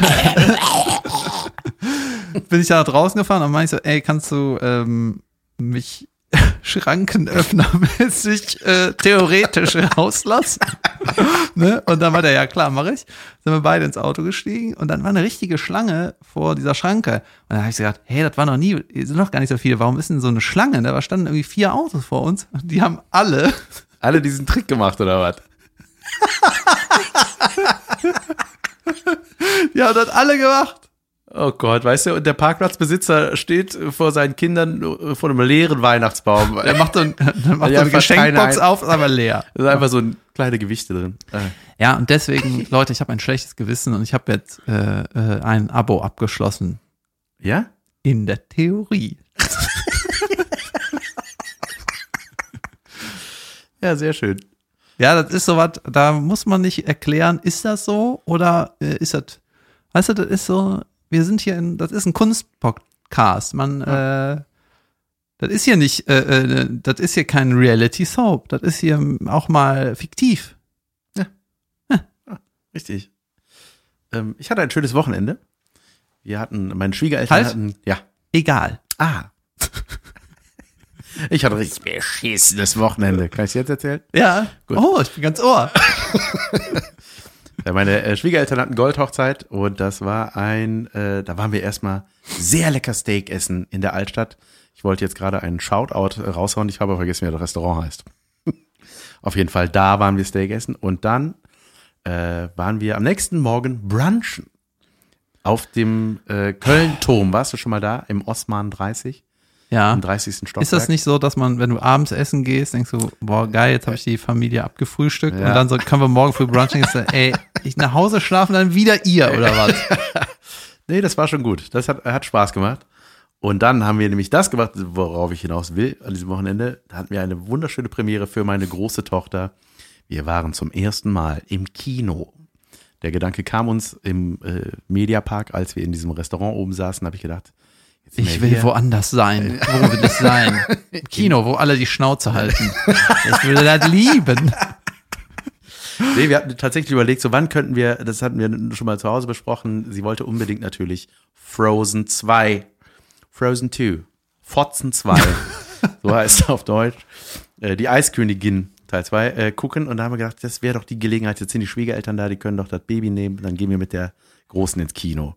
bin ich da draußen gefahren und meinte so, ey, kannst du ähm, mich Schrankenöffnermäßig äh, theoretisch rauslassen? ne? Und dann war der, ja klar, mache ich. Sind wir beide ins Auto gestiegen und dann war eine richtige Schlange vor dieser Schranke. Und dann habe ich so gedacht, hey, das war noch nie, sind noch gar nicht so viele. Warum ist denn so eine Schlange? Da standen irgendwie vier Autos vor uns. Und die haben alle Alle diesen Trick gemacht, oder was? Die haben das alle gemacht. Oh Gott, weißt du, und der Parkplatzbesitzer steht vor seinen Kindern vor einem leeren Weihnachtsbaum. Der macht so, ein, macht Die so eine Geschenkbox auf, ist aber leer. Da sind einfach so ein kleine Gewichte drin. Äh. Ja, und deswegen, Leute, ich habe ein schlechtes Gewissen und ich habe jetzt äh, äh, ein Abo abgeschlossen. Ja? In der Theorie. Ja, sehr schön. Ja, das ist sowas, da muss man nicht erklären, ist das so oder äh, ist das, weißt du, das ist so, wir sind hier in, das ist ein Kunstpodcast. Man, äh, das ist hier nicht, äh, äh, das ist hier kein Reality Soap. Das ist hier auch mal fiktiv. Richtig. Ähm, ich hatte ein schönes Wochenende. Wir hatten, meine Schwiegereltern Halt. hatten, ja. Egal. Ah. ich hatte ein richtig beschissenes Wochenende. Kann ich jetzt erzählen? Ja. Gut. Oh, ich bin ganz ohr. Ja, meine äh, Schwiegereltern hatten Goldhochzeit und das war ein, äh, da waren wir erstmal sehr lecker Steak essen in der Altstadt. Ich wollte jetzt gerade einen Shoutout äh, raushauen, ich habe aber vergessen, wie das Restaurant heißt. Auf jeden Fall, da waren wir Steak essen und dann äh, waren wir am nächsten Morgen brunchen auf dem äh, Köln-Turm. Warst du schon mal da? Im Osman 30, Ja. im 30. Stockwerk? Ist das nicht so, dass man, wenn du abends essen gehst, denkst du, boah, geil, jetzt habe ich die Familie abgefrühstückt Ja. und dann so können wir morgen früh brunchen, ey, ich nach Hause schlafen, dann wieder ihr oder was? Nee, das war schon gut. Das hat, hat Spaß gemacht. Und dann haben wir nämlich das gemacht, worauf ich hinaus will an diesem Wochenende. Da hatten wir eine wunderschöne Premiere für meine große Tochter. Wir waren zum ersten Mal im Kino. Der Gedanke kam uns im äh, Mediapark, als wir in diesem Restaurant oben saßen, habe ich gedacht, Ich will hier. woanders sein. Wo will ich sein? Im Kino, wo alle die Schnauze halten. Ich will das lieben. Nee, wir hatten tatsächlich überlegt, so wann könnten wir, das hatten wir schon mal zu Hause besprochen, sie wollte unbedingt natürlich Frozen 2, Frozen 2, Fotzen 2, so heißt es auf Deutsch, äh, die Eiskönigin Teil 2 äh, gucken. Und da haben wir gedacht, das wäre doch die Gelegenheit, jetzt sind die Schwiegereltern da, die können doch das Baby nehmen, dann gehen wir mit der Großen ins Kino.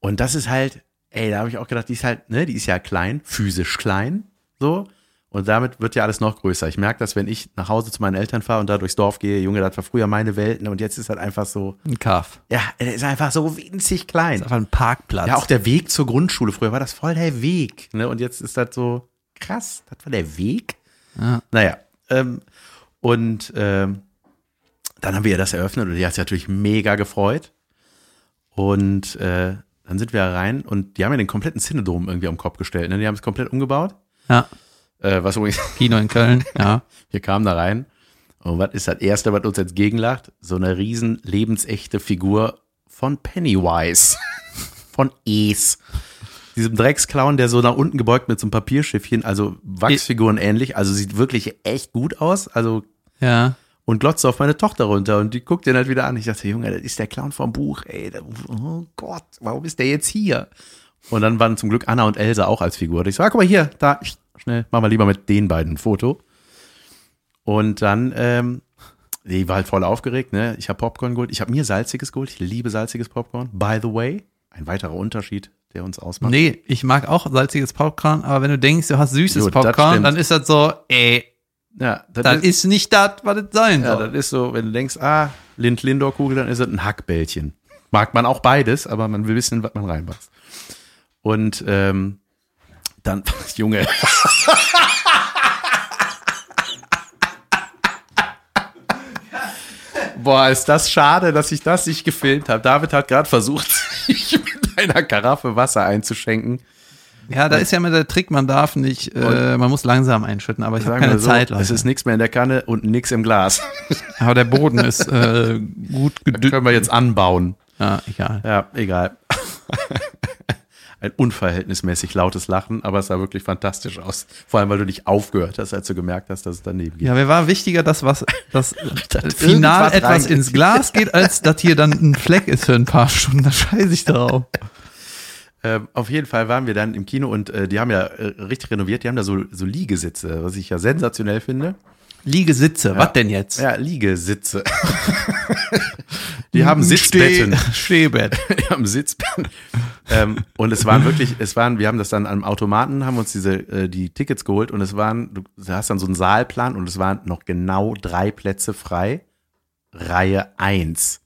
Und das ist halt, ey, da habe ich auch gedacht, die ist halt, ne, die ist ja klein, physisch klein, so. Und damit wird ja alles noch größer. Ich merke das, wenn ich nach Hause zu meinen Eltern fahre und da durchs Dorf gehe, Junge, das war früher meine Welt, ne, und jetzt ist halt einfach so, Ein Kaff. ja, er ist einfach so winzig klein. Einfach ein Parkplatz. Ja, auch der Weg zur Grundschule. Früher war das voll der Weg, ne, und jetzt ist das so krass. Das war der Weg. Ja. Naja, ähm, und ähm, dann haben wir ja das eröffnet und die hat sich natürlich mega gefreut. Und äh, dann sind wir rein und die haben ja den kompletten Cinedom irgendwie am Kopf gestellt. Ne? Die haben es komplett umgebaut. ja. Äh, was übrigens, Kino in Köln, ja. wir kamen da rein. Und was ist das Erste, was uns entgegenlacht? So eine riesen lebensechte Figur von Pennywise. von Es. Diesem Drecksclown, der so nach unten gebeugt mit so einem Papierschiffchen, also Wachsfiguren ähnlich. Also sieht wirklich echt gut aus. Also Ja. und glotze auf meine Tochter runter und die guckt den halt wieder an. Ich dachte, Junge, das ist der Clown vom Buch, ey. Oh Gott, warum ist der jetzt hier? Und dann waren zum Glück Anna und Elsa auch als Figur. Und ich so, ah, guck mal hier, da, schnell, machen wir lieber mit den beiden ein Foto. Und dann, ähm, die war halt voll aufgeregt, ne? Ich habe Popcorn geholt. Ich habe mir salziges geholt. Ich liebe salziges Popcorn. By the way, ein weiterer Unterschied, der uns ausmacht. Nee, ich mag auch salziges Popcorn, aber wenn du denkst, du hast süßes Jo, das Popcorn, dann ist das so, ey, Ja, das, das ist, ist nicht das, was es sein ja, soll. das ist so, wenn du denkst, ah, Lind Lindor Kugel, dann ist es ein Hackbällchen. Mag man auch beides, aber man will wissen, was man reinmacht. Und ähm, dann, Junge. Boah, ist das schade, dass ich das nicht gefilmt habe. David hat gerade versucht, sich mit einer Karaffe Wasser einzuschenken. Ja, da ist ja immer der Trick, man darf nicht, äh, man muss langsam einschütten, aber ich habe keine so, Zeit, Leute. Es ist nichts mehr in der Kanne und nichts im Glas. aber der Boden ist äh, gut gedüngt. Können wir jetzt anbauen. Ja, egal. Ja, egal. Ein unverhältnismäßig lautes Lachen, aber es sah wirklich fantastisch aus. Vor allem, weil du nicht aufgehört hast, als du gemerkt hast, dass es daneben geht. Ja, mir war wichtiger, dass was das Dass final etwas ins Glas geht, als dass hier dann ein Fleck ist für ein paar Stunden. Da scheiße ich drauf. Ähm, auf jeden Fall waren wir dann im Kino und äh, die haben ja äh, richtig renoviert. Die haben da so, so Liegesitze, was ich ja sensationell finde. Liegesitze, was denn jetzt? Ja, Liegesitze. Die haben Sitzbetten. Steh- Stehbett. Die haben Sitzbetten. ähm, und es waren wirklich, es waren, wir haben das dann am Automaten, haben uns diese, äh, die Tickets geholt und es waren, du hast dann so einen Saalplan und es waren noch genau drei Plätze frei. Reihe eins.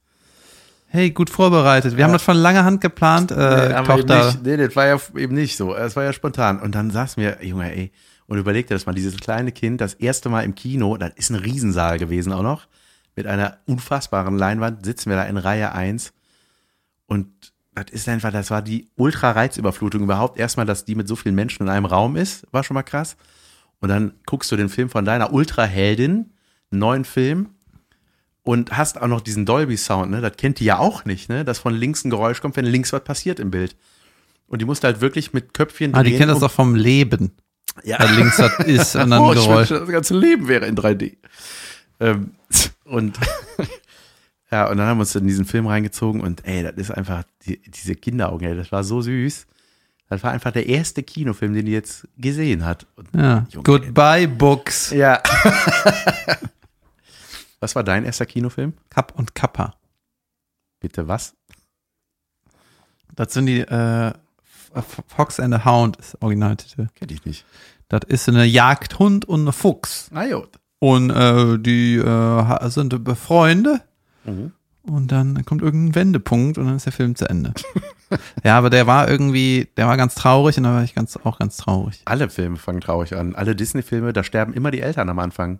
Hey, gut vorbereitet. Wir haben das von langer Hand geplant. Äh, Nee, aber Tochter. nicht, nee, das war ja eben nicht so. Es war ja spontan. Und dann saßen wir, Junge, ey, und überleg dir das mal, dieses kleine Kind, das erste Mal im Kino, das ist ein Riesensaal gewesen auch noch, mit einer unfassbaren Leinwand, sitzen wir da in Reihe eins und das ist einfach, das war die Ultra-Reizüberflutung überhaupt. Erstmal, dass die mit so vielen Menschen in einem Raum ist, war schon mal krass. Und dann guckst du den Film von deiner Ultra-Heldin, einen neuen Film, und hast auch noch diesen Dolby-Sound, ne? Das kennt die ja auch nicht, ne? Dass von links ein Geräusch kommt, wenn links was passiert im Bild. Und die musste halt wirklich mit Köpfchen Ah, die kennt das doch vom Leben. Ja. Da links das ist und dann oh, Geräusch. wünschte, das ganze Leben wäre in 3D. Ähm, und ja, und dann haben wir uns in diesen Film reingezogen und ey, das ist einfach die, diese Kinderaugen, ey, das war so süß. Das war einfach der erste Kinofilm, den die jetzt gesehen hat. Und, Ja. Junge, Goodbye Books. Ja. was war dein erster Kinofilm? Kapp und Kappa. Bitte was? Das sind die äh, Fox and the Hound ist Originaltitel. Kenn ich nicht. Das ist eine Jagdhund und eine Fuchs. Ah, jo. Und äh, die äh, sind Freunde. Mhm. Und dann kommt irgendein Wendepunkt und dann ist der Film zu Ende. ja, aber der war irgendwie, der war ganz traurig und da war ich ganz, auch ganz traurig. Alle Filme fangen traurig an. Alle Disney-Filme, da sterben immer die Eltern am Anfang.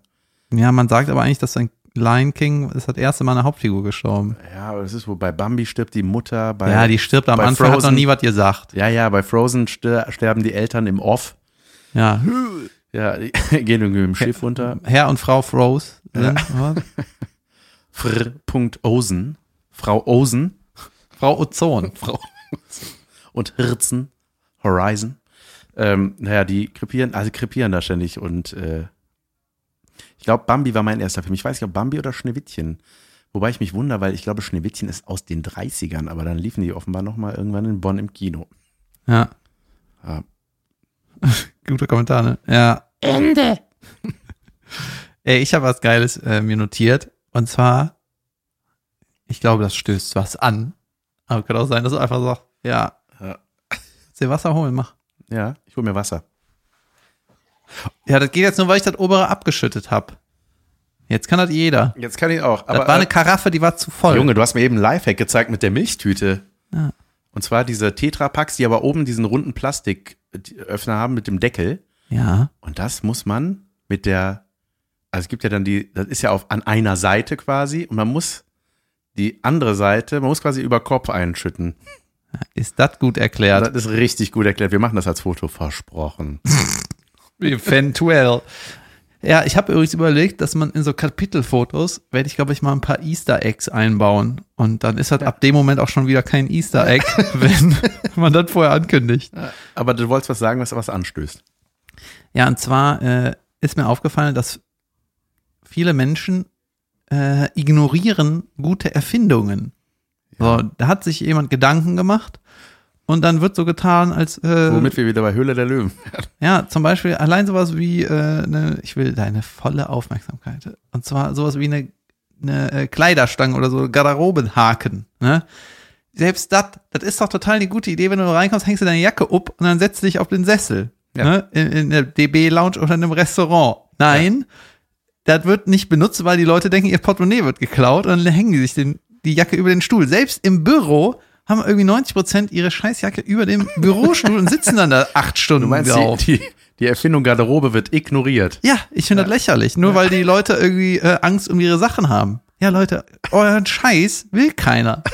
Ja, man sagt aber eigentlich, dass ein Lion King ist das erste Mal eine Hauptfigur gestorben. Ja, aber das ist, wo bei Bambi stirbt die Mutter, bei ja, die stirbt am Anfang, hat noch Frozen- nie was gesagt. Ja, ja, bei Frozen ster sterben die Eltern im Off. Ja, Ja, die gehen irgendwie mit dem Schiff runter. Herr und Frau Froze was? Fr. Osen. Frau Osen. Frau Ozon. Frau und Hirzen. Horizon. Ähm, naja, die krepieren, also krepieren da ständig und äh, ich glaube, Bambi war mein erster Film. Ich weiß nicht, ob Bambi oder Schneewittchen. Wobei ich mich wundere, weil ich glaube, Schneewittchen ist aus den 30ern, aber dann liefen die offenbar nochmal irgendwann in Bonn im Kino. Ja. Ja. Guter Kommentar, ne? Ja. Ende. Ey, ich habe was Geiles äh, mir notiert. Und zwar, ich glaube, das stößt was an. Aber kann auch sein, dass du einfach sagst, ja, Ja. Dir Wasser holen, mach. Ja, ich hole mir Wasser. Ja, das geht jetzt nur, weil ich das obere abgeschüttet habe. Jetzt kann das jeder. Jetzt kann ich auch. Das Aber, war eine äh, Karaffe, die war zu voll. Junge, du hast mir eben einen Lifehack gezeigt mit der Milchtüte. Ja. Und zwar diese Tetrapacks, die aber oben diesen runden Plastiköffner haben mit dem Deckel. Ja. Und das muss man mit der, also es gibt ja dann die, das ist ja auf, an einer Seite quasi und man muss die andere Seite, man muss quasi über Kopf einschütten. Ist das gut erklärt? Das ist richtig gut erklärt. Wir machen das als Foto versprochen. Eventuell. Ja, ich habe übrigens überlegt, dass man in so Kapitelfotos, werde ich, glaube ich, mal ein paar Easter Eggs einbauen. Und dann ist das ab dem Moment auch schon wieder kein Easter Egg, wenn man das vorher ankündigt. Aber du wolltest was sagen, was was anstößt. Ja, und zwar äh, ist mir aufgefallen, dass viele Menschen äh, ignorieren gute Erfindungen. So, da hat sich jemand Gedanken gemacht und dann wird so getan, als äh, Womit wir wieder bei Höhle der Löwen werden. ja, zum Beispiel allein sowas wie äh, ne, ich will deine volle Aufmerksamkeit. Und zwar sowas wie eine, eine äh, Kleiderstange oder so Garderobenhaken. Ne? Selbst das, das ist doch total eine gute Idee, wenn du reinkommst, hängst du deine Jacke up und dann setzt du dich auf den Sessel. Ja. Ne? In, in der DB-Lounge oder in einem Restaurant. Nein, das wird nicht benutzt, weil die Leute denken, ihr Portemonnaie wird geklaut und dann hängen die sich den, die Jacke über den Stuhl. Selbst im Büro haben irgendwie 90 Prozent ihre Scheißjacke über dem Bürostuhl und sitzen dann da acht Stunden Du meinst, drauf. die, die, die Erfindung Garderobe wird ignoriert. Ja, ich finde das lächerlich. Nur weil die Leute irgendwie äh, Angst um ihre Sachen haben. Ja, Leute, euren Scheiß will keiner.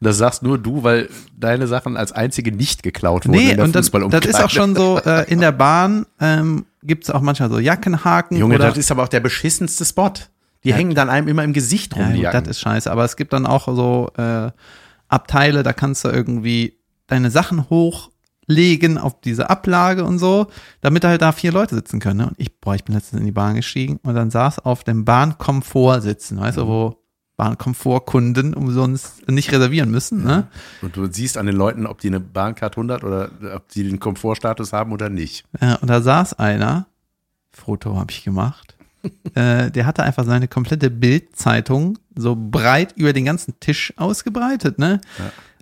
Das sagst nur du, weil deine Sachen als einzige nicht geklaut wurden Nee, in der und das, das ist auch schon so, äh, in der Bahn ähm, gibt es auch manchmal so Jackenhaken. Junge, oder, das ist aber auch der beschissenste Spot. Die hängen dann einem immer im Gesicht rum, ja, die Jacken. das ist scheiße. Aber es gibt dann auch so äh, Abteile, da kannst du irgendwie deine Sachen hochlegen auf diese Ablage und so, damit halt da vier Leute sitzen können. Ne? Und ich, boah, ich bin letztens in die Bahn gestiegen und dann saß auf dem Bahnkomfort sitzen, weißt du, wo Bahnkomfortkunden umsonst nicht reservieren müssen, ne? Und du siehst an den Leuten, ob die eine Bahncard 100 oder ob die den Komfortstatus haben oder nicht. Ja, und da saß einer, Foto habe ich gemacht, äh, der hatte einfach seine komplette Bildzeitung so breit über den ganzen Tisch ausgebreitet, ne?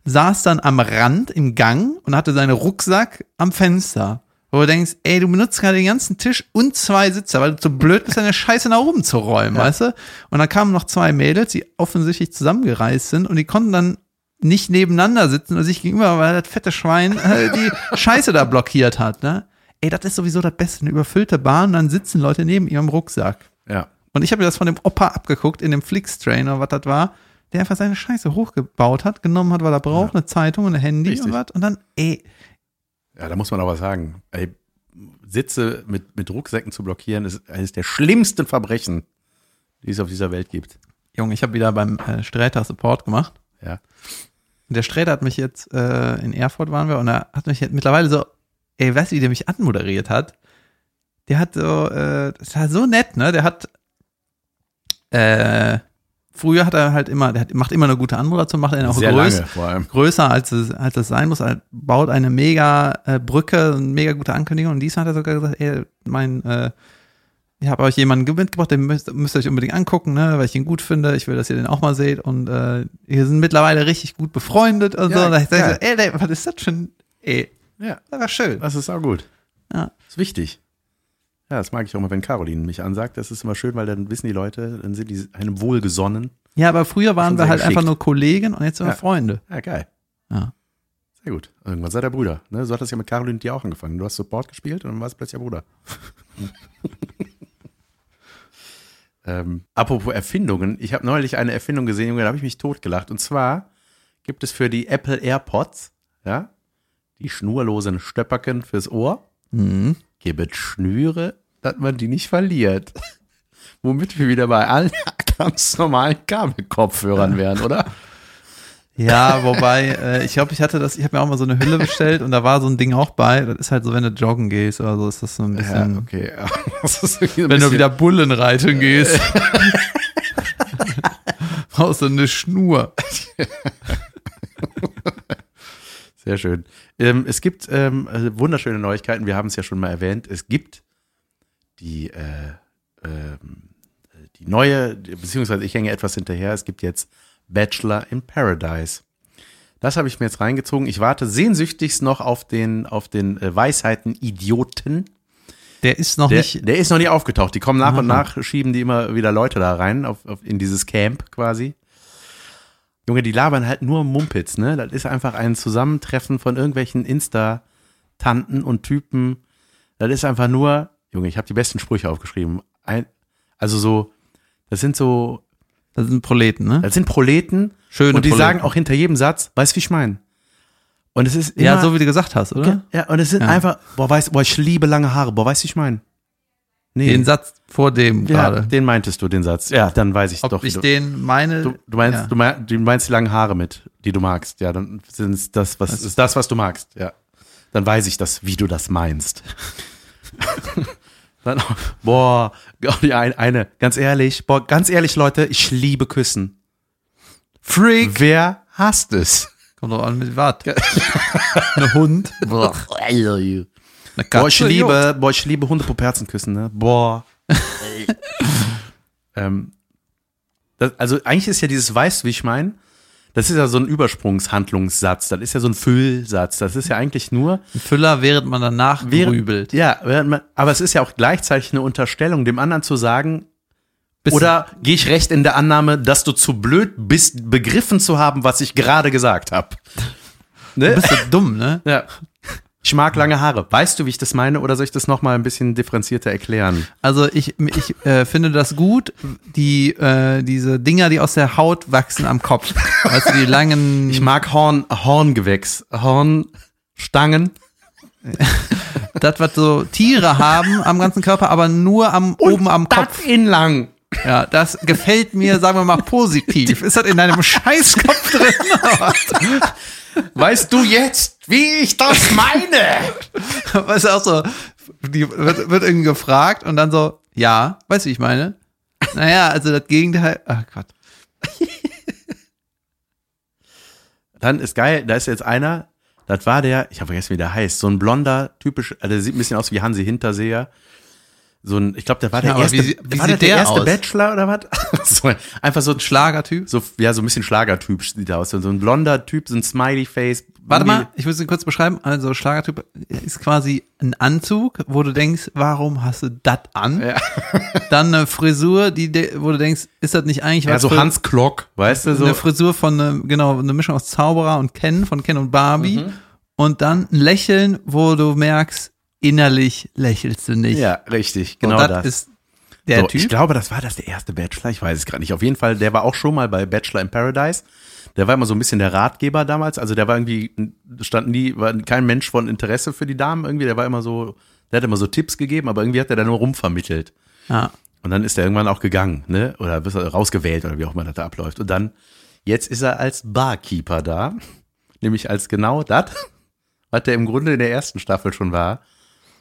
Saß dann am Rand im Gang und hatte seinen Rucksack am Fenster. Wo du denkst, ey, du benutzt gerade den ganzen Tisch und zwei Sitzer, weil du zu blöd bist, deine Scheiße nach oben zu räumen, weißt du? Und dann kamen noch zwei Mädels, die offensichtlich zusammengereist sind und die konnten dann nicht nebeneinander sitzen oder sich gegenüber, weil das fette Schwein äh, die Scheiße da blockiert hat, ne? Ey, das ist sowieso das Beste, eine überfüllte Bahn, dann sitzen Leute neben ihrem Rucksack. Ja. Und ich habe mir das von dem Opa abgeguckt in dem Flixtrain oder was das war, der einfach seine Scheiße hochgebaut hat, genommen hat, was er braucht, eine Zeitung und ein Handy Richtig. und was. Und dann, ey, Ja, da muss man aber sagen, ey, Sitze mit, mit Rucksäcken zu blockieren, ist eines der schlimmsten Verbrechen, die es auf dieser Welt gibt. Junge, ich habe wieder beim äh, Sträter Support gemacht. Ja. Und der Sträter hat mich jetzt, äh, in Erfurt waren wir, und er hat mich jetzt mittlerweile so, ey, weißt du, wie der mich anmoderiert hat? Der hat so, äh, das war so nett, ne? Der hat, äh, früher hat er halt immer, der hat, macht immer eine gute Anmoderation, macht er auch Sehr größ, lange größer als es, als es sein muss, er baut eine mega äh, Brücke, eine mega gute Ankündigung und diesmal hat er sogar gesagt, ey, mein, äh, ich habe euch jemanden mitgebracht, den müsst, müsst ihr euch unbedingt angucken, ne, weil ich ihn gut finde. Ich will, dass ihr den auch mal seht. Und äh, wir sind mittlerweile richtig gut befreundet und Ja, so. Und da ich geil. dachte, ey, ey, was ist das für ein, ey, Ja, das war schön. das ist auch gut. Ja. ist wichtig. Ja, das mag ich auch immer, wenn Caroline mich ansagt. Das ist immer schön, weil dann wissen die Leute, dann sind die einem wohlgesonnen. ja, aber früher waren wir halt einfach geschickt. nur Kollegen und jetzt sind wir Ja. Freunde. Ja, geil. Ja. Sehr gut. Irgendwann seid ihr Brüder. Ne? So hat das ja mit Caroline und dir auch angefangen. Du hast Support gespielt und dann warst du plötzlich Bruder. ähm, apropos Erfindungen. Ich habe neulich eine Erfindung gesehen, Junge, da habe ich mich totgelacht. Und zwar gibt es für die Apple AirPods, ja, die schnurlosen Stöpperken fürs Ohr, Mhm. gibt Schnüre, dass man die nicht verliert. Womit wir wieder bei allen ganz normalen Kabelkopfhörern wären, oder? Ja, wobei, äh, ich glaube, ich hatte das, ich habe mir auch mal so eine Hülle bestellt und da war so ein Ding auch bei. Das ist halt so, wenn du joggen gehst oder so, ist das so ein bisschen. Ja, okay. Ja. Wenn du bisschen- wieder Bullen reiten gehst. brauchst du eine Schnur. Sehr schön. Ähm, es gibt ähm, äh, wunderschöne Neuigkeiten. Wir haben es ja schon mal erwähnt. Es gibt die, äh, ähm, die neue, beziehungsweise ich hänge etwas hinterher. Es gibt jetzt Bachelor in Paradise. Das habe ich mir jetzt reingezogen. Ich warte sehnsüchtigst noch auf den, auf den äh, Weisheiten-Idioten. Der ist noch Der, nicht. der ist noch nie aufgetaucht. Die kommen nach und Aha. nach, schieben die immer wieder Leute da rein, auf, auf, in dieses Camp quasi. Junge, die labern halt nur Mumpitz, ne? Das ist einfach ein Zusammentreffen von irgendwelchen Insta-Tanten und Typen. Das ist einfach nur, Junge, ich habe die besten Sprüche aufgeschrieben. Ein, also so, das sind so, Das sind Proleten, ne? das sind Proleten Schöne und die Proleten. sagen auch hinter jedem Satz, weißt du, wie ich meine? Und es ist immer, Ja, so wie du gesagt hast, oder? ja, und es sind Ja. einfach, boah, weißt, boah, ich liebe lange Haare, boah, weißt du, wie ich meine? Nee. Den Satz vor dem Ja, gerade. den meintest du, den Satz. Ja, dann weiß ich Ob doch. wie ich du, den meine. du, du, meinst, ja. du, meinst, du meinst die langen Haare mit, die du magst. Ja, dann sind es das, was ist das, was du magst. Ja, dann weiß ich das, wie du das meinst. Dann, boah, die ein- eine, ganz ehrlich, boah, ganz ehrlich, Leute, ich liebe Küssen. Freak. Wer hasst es? Kommt doch an mit was. Ein Hund. Boah. Ich liebe, boah, ich liebe Hundepuperzen küssen, ne? Boah. ähm, das, also eigentlich ist ja dieses Weißt, du, wie ich meine? Das ist ja so ein Übersprungshandlungssatz. Das ist ja so ein Füllsatz. Das ist ja eigentlich nur, Ein Füller, während man danach Während- grübelt. ja, während man- aber es ist ja auch gleichzeitig eine Unterstellung, dem anderen zu sagen, oder gehe ich recht in der Annahme, dass du zu blöd bist, begriffen zu haben, was ich gerade gesagt habe. Ne? Bist du dumm, ne? Ja. Ich mag lange Haare. Weißt du, wie ich das meine, oder soll ich das nochmal ein bisschen differenzierter erklären? Also ich, ich äh, finde das gut, die äh, diese Dinger, die aus der Haut wachsen am Kopf. Weißt du, die langen. Ich mag Horn, Horngewächs, Hornstangen. das, was so Tiere haben am ganzen Körper, aber nur am oben am Kopf. Das in lang. Ja, das gefällt mir, sagen wir mal, positiv. Ist das in deinem Scheißkopf drin? Weißt du jetzt, wie ich das meine? weißt du auch so, die wird, wird irgendwie gefragt und dann so, ja, weißt du, wie ich meine? Naja, also das Gegenteil, ach Gott. Dann ist geil, da ist jetzt einer, das war der, ich habe vergessen, wie der heißt, so ein blonder, typisch, also der sieht ein bisschen aus wie Hansi Hinterseher. So ein, ich glaube, der war der Ja, erste, wie wie war sieht der, der erste aus? Bachelor oder was? so, einfach so ein Schlagertyp. so, ja, so ein bisschen Schlagertyp sieht er aus. So ein blonder Typ, so ein Smiley-Face. Warte mal, ich muss ihn kurz beschreiben. Also Schlagertyp ist quasi ein Anzug, wo du denkst, warum hast du das an? Ja. Dann eine Frisur, die, wo du denkst, ist das nicht eigentlich Ja, was so für Hans Klock, weißt du, so. eine Frisur von ne, genau eine Mischung aus Zauberer und Ken von Ken und Barbie Mhm. und dann ein Lächeln, wo du merkst, innerlich lächelst du nicht. Ja, richtig, genau das, das. ist der so, Typ. Ich glaube, das war das der erste Bachelor, ich weiß es gerade nicht. Auf jeden Fall, der war auch schon mal bei Bachelor in Paradise. Der war immer so ein bisschen der Ratgeber damals. Also der war irgendwie, stand nie, war kein Mensch von Interesse für die Damen irgendwie. Der war immer so, der hat immer so Tipps gegeben, aber irgendwie hat er da nur rumvermittelt. ja. Und dann ist er irgendwann auch gegangen, ne? Oder er rausgewählt oder wie auch immer das da abläuft. Und dann, jetzt ist er als Barkeeper da. Nämlich als genau das, was der im Grunde in der ersten Staffel schon war.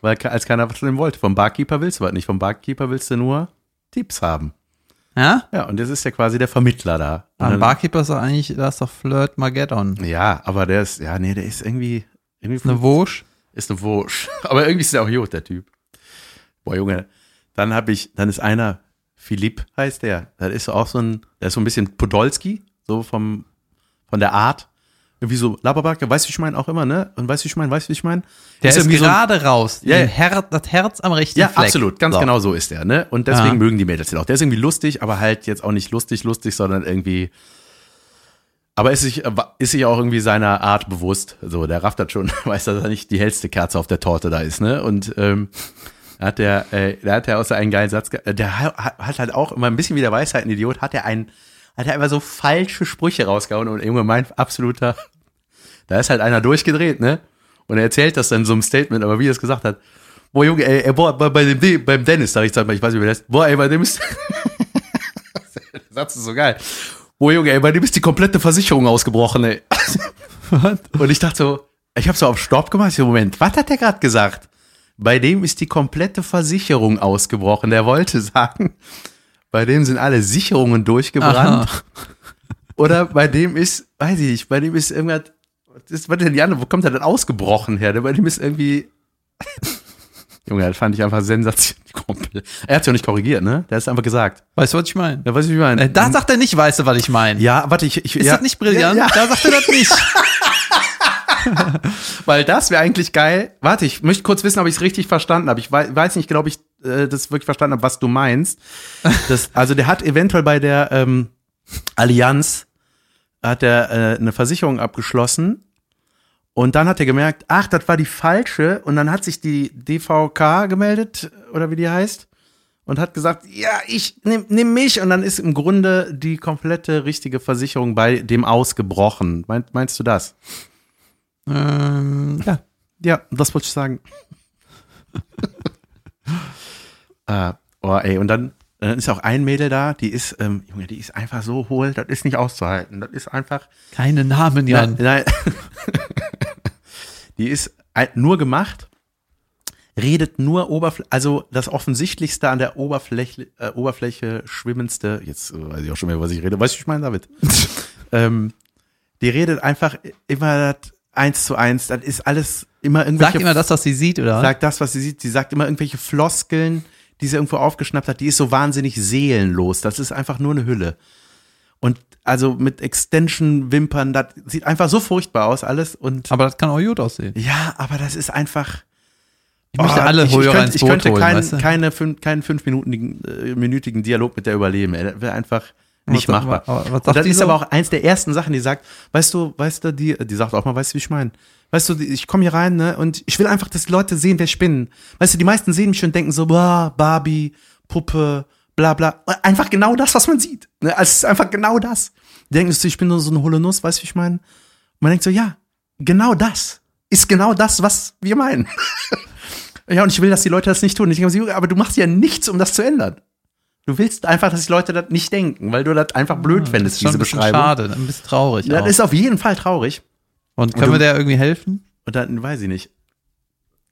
Weil als keiner was von ihm wollte. Vom Barkeeper willst du was nicht. Vom Barkeeper willst du nur Tipps haben. Ja? Ja, und jetzt ist er quasi der Vermittler da. Am dann- Barkeeper ist doch eigentlich, da ist doch Flirt Mageddon. Ja, aber der ist, ja, nee, der ist irgendwie, irgendwie Eine Wursch. ist eine Wursch. Aber irgendwie ist der auch gut, der Typ. Boah, Junge. Dann habe ich, dann ist einer, Philipp heißt der. Das ist auch so ein, der ist so ein bisschen Podolski, so vom, von der Art. Irgendwie so Laberbacke, weißt du, wie ich meine, auch immer, ne? Und weißt du, wie ich meine, weißt du, wie ich meine? Der ist, so ein- gerade raus. Ja, ja. Her das Herz am rechten Ja, Fleck. absolut, ganz So. genau so ist der, ne? Und deswegen Ja. mögen die Mädels den auch. Der ist irgendwie lustig, aber halt jetzt auch nicht lustig, lustig, sondern irgendwie. Aber ist sich, ist sich auch irgendwie seiner Art bewusst. So, der rafft das schon, weiß, dass er nicht die hellste Kerze auf der Torte da ist, ne? Und ähm, hat der, äh, da hat er außer einen geilen Satz, äh, der ha- hat halt auch immer ein bisschen wie der Weisheit, ein Idiot, hat er einen, hat er einfach so falsche Sprüche rausgehauen und irgendwann mein absoluter, da ist halt einer durchgedreht, ne? Und er erzählt das dann in so einem Statement, aber wie er es gesagt hat, boah, Junge, ey, ey boah, bei, bei dem, De- beim Dennis, sag ich sag mal, ich weiß nicht, wie der ist, boah, ey, bei dem ist, der Satz ist so geil. Boah, Junge, ey, bei dem ist die komplette Versicherung ausgebrochen, ey. Und ich dachte so, ich habe so auf Stopp gemacht, ich so, Moment, was hat der gerade gesagt? Bei dem ist die komplette Versicherung ausgebrochen. Der wollte sagen, bei dem sind alle Sicherungen durchgebrannt. Aha. Oder bei dem ist, weiß ich nicht, bei dem ist irgendwas, was ist, was denn die andere, wo kommt der denn ausgebrochen her? Bei dem ist irgendwie, Junge, das fand ich einfach sensationell. Er hat sich auch nicht korrigiert, ne? Der hat es einfach gesagt. Weißt du, was ich meine? Ja, weißt du, wie ich meine? Äh, da sagt er nicht, weißt du, was ich meine. ja, warte, ich, ich Ist ja, das nicht brillant? Ja, ja. Da sagt er das nicht. Weil das wäre eigentlich geil. Warte, ich möchte kurz wissen, ob ich es richtig verstanden habe. Ich wei- weiß nicht, glaube ich, äh, das wirklich verstanden habe, was du meinst. Das, also der hat eventuell bei der ähm, Allianz hat er äh, eine Versicherung abgeschlossen und dann hat er gemerkt, ach, das war die falsche und dann hat sich die DVK gemeldet oder wie die heißt und hat gesagt, ja, ich nimm, nimm mich und dann ist im Grunde die komplette richtige Versicherung bei dem ausgebrochen. Meint, meinst du das? Ähm, ja. Ja, das wollte ich sagen. äh, oh, ey, und dann, dann ist auch ein Mädel da, die ist, ähm, Junge, die ist einfach so hohl, das ist nicht auszuhalten. Das ist einfach. Keine Namen, Jan. Nein, die ist ein- nur gemacht. redet nur Oberfläche, also das offensichtlichste an der Oberfläche, äh, Oberfläche schwimmendste, jetzt weiß ich auch schon mehr, was ich rede, weißt du, was ich meine, David? ähm, die redet einfach immer das eins zu eins, das ist alles immer irgendwelche Sagt immer das, was sie sieht, oder? sagt das, was sie sieht. Sie sagt immer irgendwelche Floskeln, die sie irgendwo aufgeschnappt hat. Die ist so wahnsinnig seelenlos. Das ist einfach nur eine Hülle. Und also mit Extension-Wimpern, das sieht einfach so furchtbar aus alles. Und Aber das kann auch gut aussehen. ja, aber das ist einfach. Ich möchte Oh, alle ich, ich Hörer könnte, ins ich könnte holen, kein, weißt du? keine fünf, keinen fünfminütigen äh, minütigen Dialog mit der überleben. ey. Das wäre einfach nicht Was- machbar. aber sagt Und das ist so? aber auch eins der ersten Sachen, die sagt, weißt du, weißt du, die, die sagt auch mal, weißt du, wie ich meine? Weißt du, ich komme hier rein, ne, und ich will einfach, dass die Leute sehen, wer ich bin. Weißt du, die meisten sehen mich und denken so, boah, Barbie, Puppe, bla bla. Einfach genau das, was man sieht. Ne? Also es ist einfach genau das. Die denken so, ich bin nur so eine hohle Nuss, weißt du, wie ich meine? Und man denkt so, ja, genau das ist genau das, was wir meinen. ja, und ich will, dass die Leute das nicht tun. Ich denke so, aber du machst ja nichts, um das zu ändern. Du willst einfach, dass die Leute das nicht denken, weil du das einfach blöd Das fändest, ist diese ein bisschen Beschreibung. schade, ein bisschen traurig. Ja, auch. das ist auf jeden Fall traurig. Und können Und wir du- der irgendwie helfen? Und dann weiß ich nicht.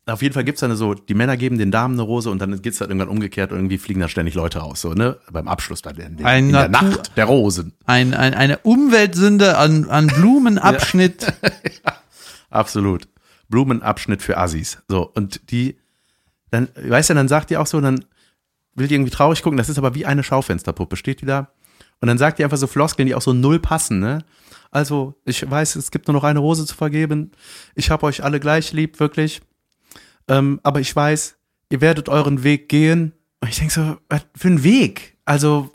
Auf jeden Fall gibt's dann so, die Männer geben den Damen eine Rose und dann geht's dann irgendwann umgekehrt und irgendwie fliegen da ständig Leute raus, so, ne? Beim Abschluss bei der, in Ein in der Natur- Nacht der Rosen. Ein, ein, eine Umweltsünde an, an Blumenabschnitt. Absolut. Blumenabschnitt für Assis. So, und die, dann, weißt du, dann sagt die auch so, dann will die irgendwie traurig gucken, das ist aber wie eine Schaufensterpuppe, steht die da. Und dann sagt die einfach so Floskeln, die auch so null passen, ne? Also, ich weiß, es gibt nur noch eine Rose zu vergeben. Ich habe euch alle gleich lieb, wirklich. Ähm, aber ich weiß, ihr werdet euren Weg gehen. Und ich denke so, was für ein Weg? Also,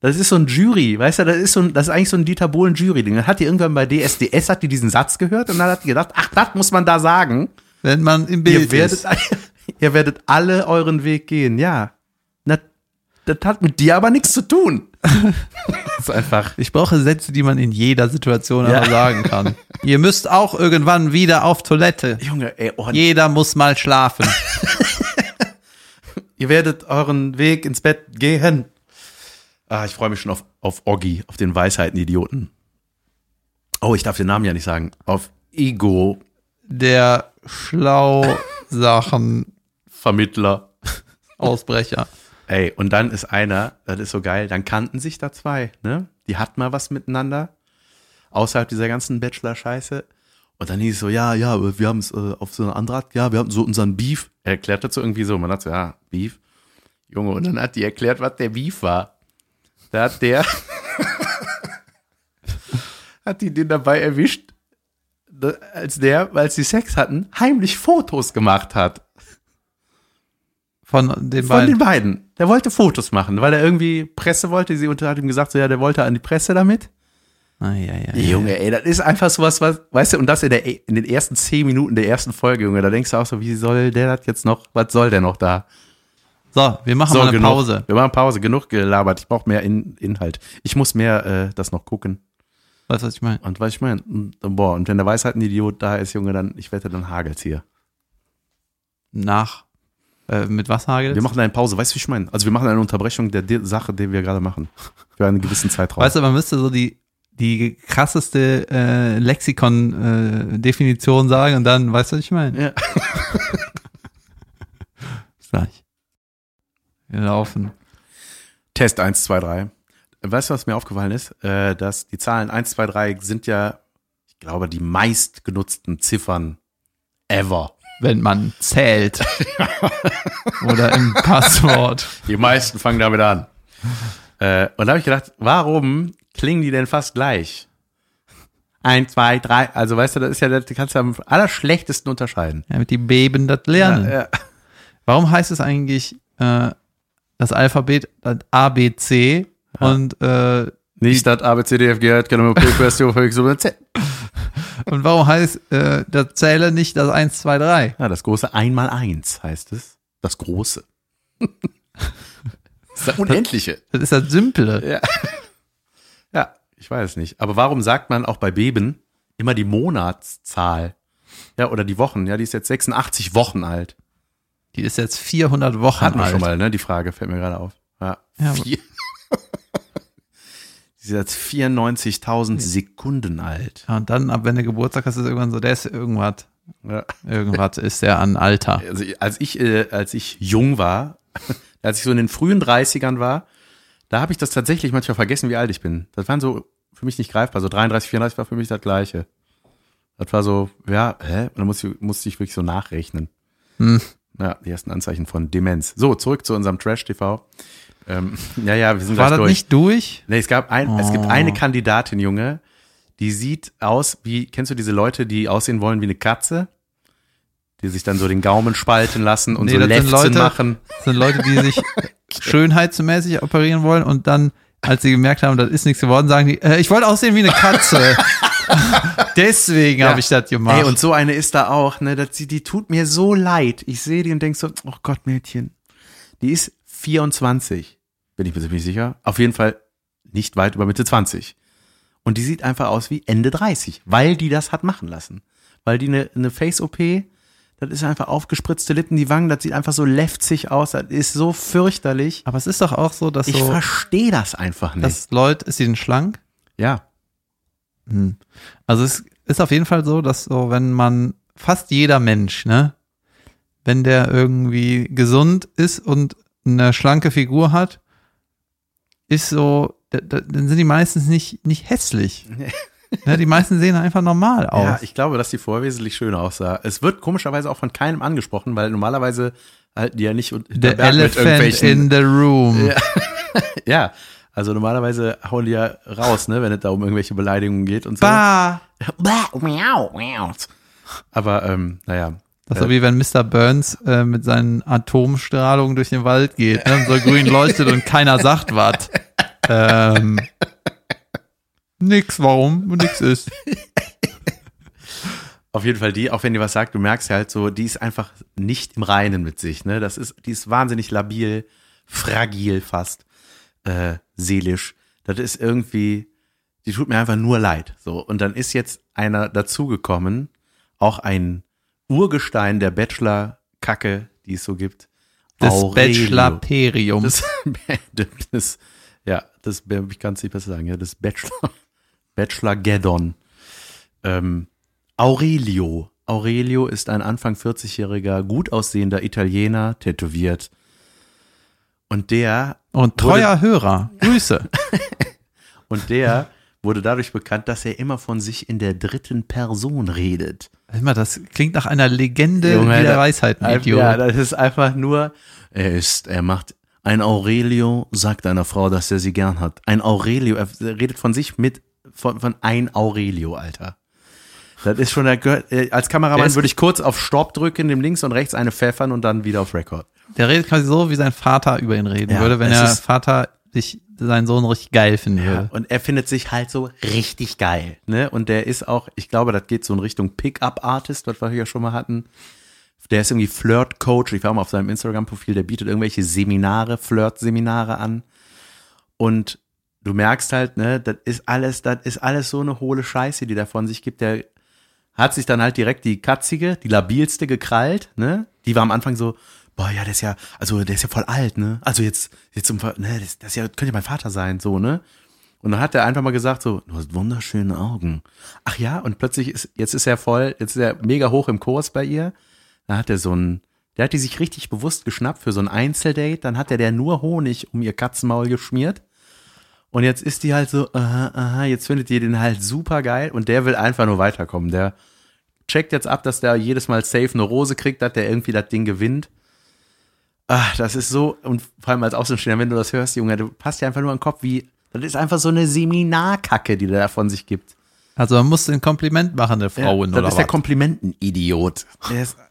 das ist so ein Jury, weißt du, das ist so ein, das ist eigentlich so ein Dieter Bohlen Jury-Ding. Dann hat die irgendwann bei DSDS, hat die diesen Satz gehört und dann hat die gedacht, ach, das muss man da sagen. wenn man im Bild Ihr werdet, ist. ihr werdet alle euren Weg gehen, ja. Das hat mit dir aber nichts zu tun. das ist einfach. Ich brauche Sätze, die man in jeder Situation Ja. sagen kann. Ihr müsst auch irgendwann wieder auf Toilette. Junge, ey, oh, Jeder muss mal schlafen. ihr werdet euren Weg ins Bett gehen. Ah, ich freue mich schon auf, auf Oggi, auf den Weisheiten-Idioten. Oh, ich darf den Namen ja nicht sagen. Auf Ego, Der Schlau-Sachen Vermittler. Ausbrecher. Ey, und dann ist einer, das ist so geil, dann kannten sich da zwei, ne? Die hatten mal was miteinander, außerhalb dieser ganzen Bachelor-Scheiße. Und dann hieß es so, ja, ja, wir haben es äh, auf so eine andere Art, ja, wir hatten so unseren Beef. Er erklärt dazu irgendwie so, man hat so, ja, Beef. Junge, und dann hat die erklärt, was der Beef war. Da hat der, hat die den dabei erwischt, da- als der, als sie Sex hatten, heimlich Fotos gemacht hat. Von den Von beiden. den beiden. Der wollte Fotos machen, weil er irgendwie Presse wollte. Sie unter- hat ihm gesagt, so, ja, der wollte an die Presse damit. Ah, ja, ja, ja. Junge, ey, das ist einfach sowas, was, weißt du, und das in, der, in den ersten zehn Minuten der ersten Folge, Junge, da denkst du auch so, wie soll der das jetzt noch, was soll der noch da? So, wir machen So, mal eine genug. Pause. Wir machen Pause, genug gelabert. Ich brauche mehr in, Inhalt. Ich muss mehr äh, das noch gucken. Weißt du, was ich meine? Und was ich meine, boah, und wenn der Weisheiten-Idiot da ist, Junge, dann, ich wette, dann hagelt's hier. Nach. Äh, mit was hagelt Wir machen eine Pause, weißt du, wie ich meine? Also wir machen eine Unterbrechung der, Sache, die wir gerade machen. Für einen gewissen Zeitraum. Weißt du, man müsste so die, die krasseste äh, Lexikon-Definition sagen und dann, weißt du, was ich meine? Ja. Bis gleich. Wir laufen. Test 1, 2, 3. Weißt du, was mir aufgefallen ist? Äh, dass die Zahlen 1, 2, 3 sind ja, ich glaube, die meistgenutzten Ziffern ever. Wenn man zählt. Oder im Passwort. Die meisten fangen damit an. Äh, und da habe ich gedacht, warum klingen die denn fast gleich? 1, 2, 3. Also weißt du, das ist ja, das kannst du am allerschlechtesten unterscheiden. Damit die Beben das lernen. Ja, ja. Warum heißt es eigentlich äh, das Alphabet das ABC und, äh, Nicht das A, B, C, D, F, G, H, K, L, M, N, P, Q, S, T, U, V, X, Y, Z. und warum heißt äh, das Zähler nicht das 1, 2, 3? Ja, das große einmal eins heißt es. Das große. das ist das Unendliche. Das ist das Simple. Ja. ja, ich weiß nicht. Aber warum sagt man auch bei Beben immer die Monatszahl? Ja, oder die Wochen. Ja, die ist jetzt 86 Wochen alt. Die ist jetzt 400 Wochen Hatten wir alt. schon mal, ne? Die Frage fällt mir gerade auf. Ja. Ja, die ist jetzt 94.000 Sekunden alt. Ja, und dann, ab wenn du Geburtstag hast, ist irgendwann so, der ist irgendwas. Ja. Irgendwas ist der an Alter. Also, als ich, äh, als ich jung war, als ich so in den frühen 30ern war, da habe ich das tatsächlich manchmal vergessen, wie alt ich bin. Das waren so für mich nicht greifbar. So 33, 34 war für mich das Gleiche. Das war so, ja, hä? Und dann musste, ich- musste ich wirklich so nachrechnen. Hm. Ja, die ersten Anzeichen von Demenz. So, zurück zu unserem Trash-TV. Ähm, ja, ja, wir sind War das durch. nicht durch? Nee, es gab ein, es gibt Oh. eine Kandidatin, Junge, die sieht aus wie, kennst du diese Leute, die aussehen wollen wie eine Katze? Die sich dann so den Gaumen spalten lassen und Nee, so Lefzen Leute- machen. Das sind Leute, die sich schönheitsmäßig operieren wollen und dann, als sie gemerkt haben, das ist nichts geworden, sagen die, äh, ich wollte aussehen wie eine Katze. Deswegen Ja. habe ich das gemacht. Ey, und so eine ist da auch, ne? Das, die, die tut mir so leid. Ich sehe die und denk so, oh Gott, Mädchen. Die ist 24. Bin ich mir ziemlich sicher. Auf jeden Fall nicht weit über Mitte 20. Und die sieht einfach aus wie Ende 30, weil die das hat machen lassen. Weil die eine, eine Face-OP, das ist einfach aufgespritzte Lippen, die Wangen, das sieht einfach so lefzig aus, das ist so fürchterlich. Aber es ist doch auch so, dass Ich so, verstehe das einfach nicht. dass Leute, ist sie denn schlank? ja. Hm. Also es ist auf jeden Fall so, dass so, wenn man fast jeder Mensch, ne, wenn der irgendwie gesund ist und eine schlanke Figur hat, ist so, da- da- dann sind die meistens nicht, nicht hässlich. ne, die meisten sehen einfach normal aus. Ja, ich glaube, dass die vorher wesentlich schöner aussah. Es wird komischerweise auch von keinem angesprochen, weil normalerweise halten die ja nicht unter The Berg elephant in the room. Ja. ja, also normalerweise hauen die ja raus, ne, wenn es da um irgendwelche Beleidigungen geht und so. Bah! Miau, miau. Aber ähm, naja, Das ist so wie wenn Mr. Burns äh, mit seinen Atomstrahlungen durch den Wald geht, ne, und so grün leuchtet und keiner sagt was. Ähm, nix, warum? Nix ist. auf jeden Fall die, auch wenn die was sagt, du merkst ja halt so, die ist einfach nicht im Reinen mit sich, ne? Das ist, die ist wahnsinnig labil, fragil fast, äh, seelisch. Das ist irgendwie, die tut mir einfach nur leid. So, und dann ist jetzt einer dazugekommen, auch ein Urgestein der Bachelor-Kacke, die es so gibt. Das. Bachelor-Perium. Das, das, ja, das ich kann es nicht besser sagen, ja, das Bachelor, Bachelor Geddon. Ähm, Aurelio. Aurelio ist ein Anfang 40-jähriger, gut aussehender Italiener, tätowiert. Und der, Und treuer Hörer. Grüße. und der wurde dadurch bekannt, dass er immer von sich in der dritten Person redet. Immer, das klingt nach einer Legende Junge, der da- Weisheiten-Idiot. Ja, das ist einfach nur, er ist, er macht, ein Aurelio sagt einer Frau, dass er sie gern hat. Ein Aurelio, er redet von sich mit, von, von ein Aurelio, Alter. Das ist schon, der, als Kameramann würde ich kurz auf Stopp drücken, dem links und rechts eine pfeffern und dann wieder auf Record. Der redet quasi so, wie sein Vater über ihn reden Ja, würde, wenn der Vater sich seinen Sohn richtig geil finden Ja, würde. und er findet sich halt so richtig geil, ne? Und der ist auch, ich glaube, das geht so in Richtung Pickup-Artist, was wir hier schon mal hatten. Der ist irgendwie Flirt-Coach. Ich war mal auf seinem Instagram-Profil, der bietet irgendwelche Seminare, Flirt-Seminare an. Und du merkst halt, ne, das ist alles, das ist alles so eine hohle Scheiße, die der von sich gibt. Der hat sich dann halt direkt die katzige, die labilste gekrallt, ne? Die war am Anfang so, boah, ja, der ist ja, also der ist ja voll alt, ne? Also jetzt, jetzt Ver- ne, das, das ja, könnte ja mein Vater sein, so, ne? Und dann hat er einfach mal gesagt so, du hast wunderschöne Augen. Ach ja, und plötzlich ist, jetzt ist er voll, jetzt ist er mega hoch im Kurs bei ihr. Dann hat er so ein, der hat die sich richtig bewusst geschnappt für so ein Einzeldate. Dann hat er der nur Honig um ihr Katzenmaul geschmiert. Und jetzt ist die halt so, aha, aha, jetzt findet ihr den halt super geil und der will einfach nur weiterkommen. Der checkt jetzt ab, dass der jedes Mal safe eine Rose kriegt, dass der irgendwie das Ding gewinnt. Ah, das ist so, und vor allem als Außenstehender, wenn du das hörst, Junge, du passt dir einfach nur an den Kopf, wie, das ist einfach so eine Seminarkacke, die der da von sich gibt. Also man muss ein Kompliment machen der Frauen das oder ist der was? Komplimenten-Idiot. Der ist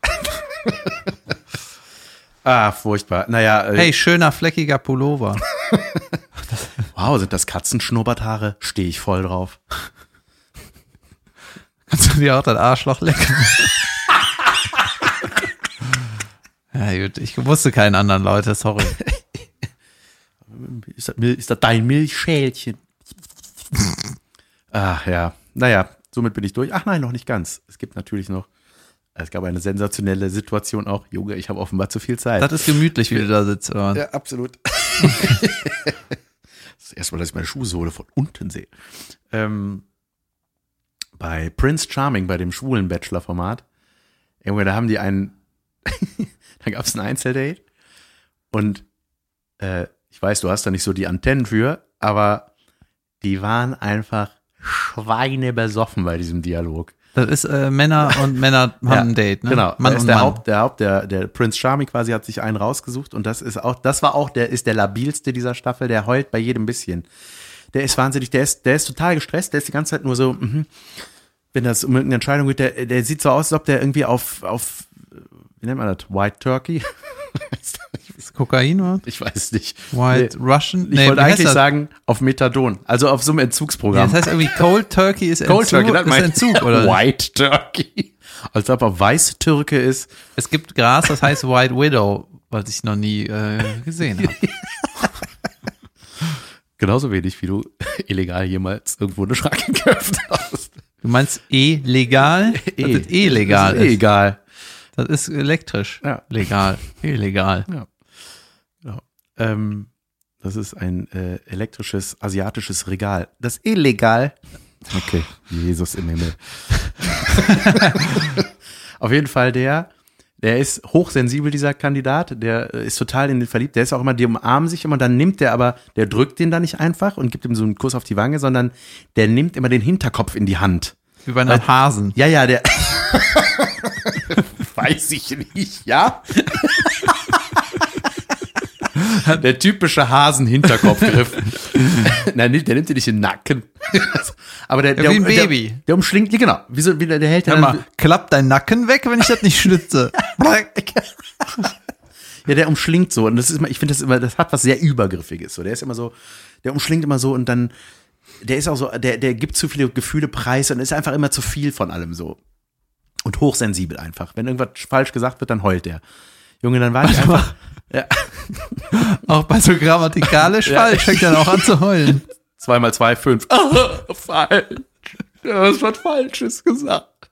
ah, furchtbar. Naja, äh, Hey, schöner fleckiger Pullover. wow, sind das Katzenschnurrbarthaare? Stehe ich voll drauf. Kannst du dir auch das Arschloch lecken? Ja, gut, ich wusste keinen anderen, Leute, sorry. Ist das, ist das dein Milchschälchen? Ach ja, naja, somit bin ich durch. Ach nein, noch nicht ganz. Es gibt natürlich noch, es gab eine sensationelle Situation auch. Junge, ich habe offenbar zu viel Zeit. Das ist gemütlich, wie du da sitzt. Oder? Ja, absolut. das erste Mal, dass ich meine Schuhsohle von unten sehe. Ähm, bei Prince Charming, bei dem schwulen Bachelor-Format, Junge, da haben die einen, da gab es ein Einzeldate und äh, ich weiß, du hast da nicht so die Antennen für, aber die waren einfach schweinebesoffen bei diesem Dialog. Das ist äh, Männer und Männer haben Ja, ein Date, ne? Genau, Mann da ist der Mann. Haupt, der Haupt, der, der Prince Charming quasi hat sich einen rausgesucht und das ist auch, das war auch der, ist der labilste dieser Staffel, der heult bei jedem bisschen. Der ist wahnsinnig, der ist, der ist total gestresst, der ist die ganze Zeit nur so, mhm. wenn das um irgendeine Entscheidung geht, der, der sieht so aus, als ob der irgendwie auf, auf, wie nennt man das, White Turkey? Ist Kokain oder? ich weiß nicht. White Russian? Ich wollte eigentlich sagen, auf Methadon, also auf so einem Entzugsprogramm. das heißt irgendwie Cold Turkey ist Cold Entzug, Turkey, ist Entzug, oder? White Turkey. Als ob er weiß Türke ist. Es gibt Gras, das heißt White Widow, was ich noch nie äh, gesehen habe. Genauso wenig, wie du illegal jemals irgendwo eine Schranke geöffnet hast. Du meinst eh legal? Das ist eh legal. Das ist eh egal. Das ist elektrisch. Ja. Legal. Illegal. Genau. Ähm, das ist ein äh, elektrisches asiatisches Regal. Das ist illegal. Okay, Jesus im Himmel. Auf jeden Fall der, der ist hochsensibel, dieser Kandidat, der äh, ist total in den verliebt, der ist auch immer, die umarmen sich immer, dann nimmt der aber, der drückt den da nicht einfach und gibt ihm so einen Kuss auf die Wange, sondern der nimmt immer den Hinterkopf in die Hand. Wie bei einem Hasen. Ja, ja, der. Weiß ich nicht, ja? der typische Hasen-Hinterkopfgriff. Nein, der nimmt dir nicht in den Nacken. Aber der, der, wie ein der, Baby. Der, umschlingt, ja, genau. Wie so, wie der, der hält Hör dann- mal, klappt dein Nacken weg, wenn ich das nicht schnitze? Ja, der umschlingt so. Und das ist immer, ich finde das immer, das hat was sehr Übergriffiges. So, der ist immer so, der umschlingt immer so und dann, der ist auch so, der, der gibt zu viele Gefühle preis und ist einfach immer zu viel von allem so. Und hochsensibel einfach. Wenn irgendwas falsch gesagt wird, dann heult der. Junge, dann war ich einfach. Ja, Auch bei so grammatikalisch falsch fängt er dann auch an zu heulen. zwei mal zwei, fünf. Ah, falsch. Du hast was Falsches gesagt.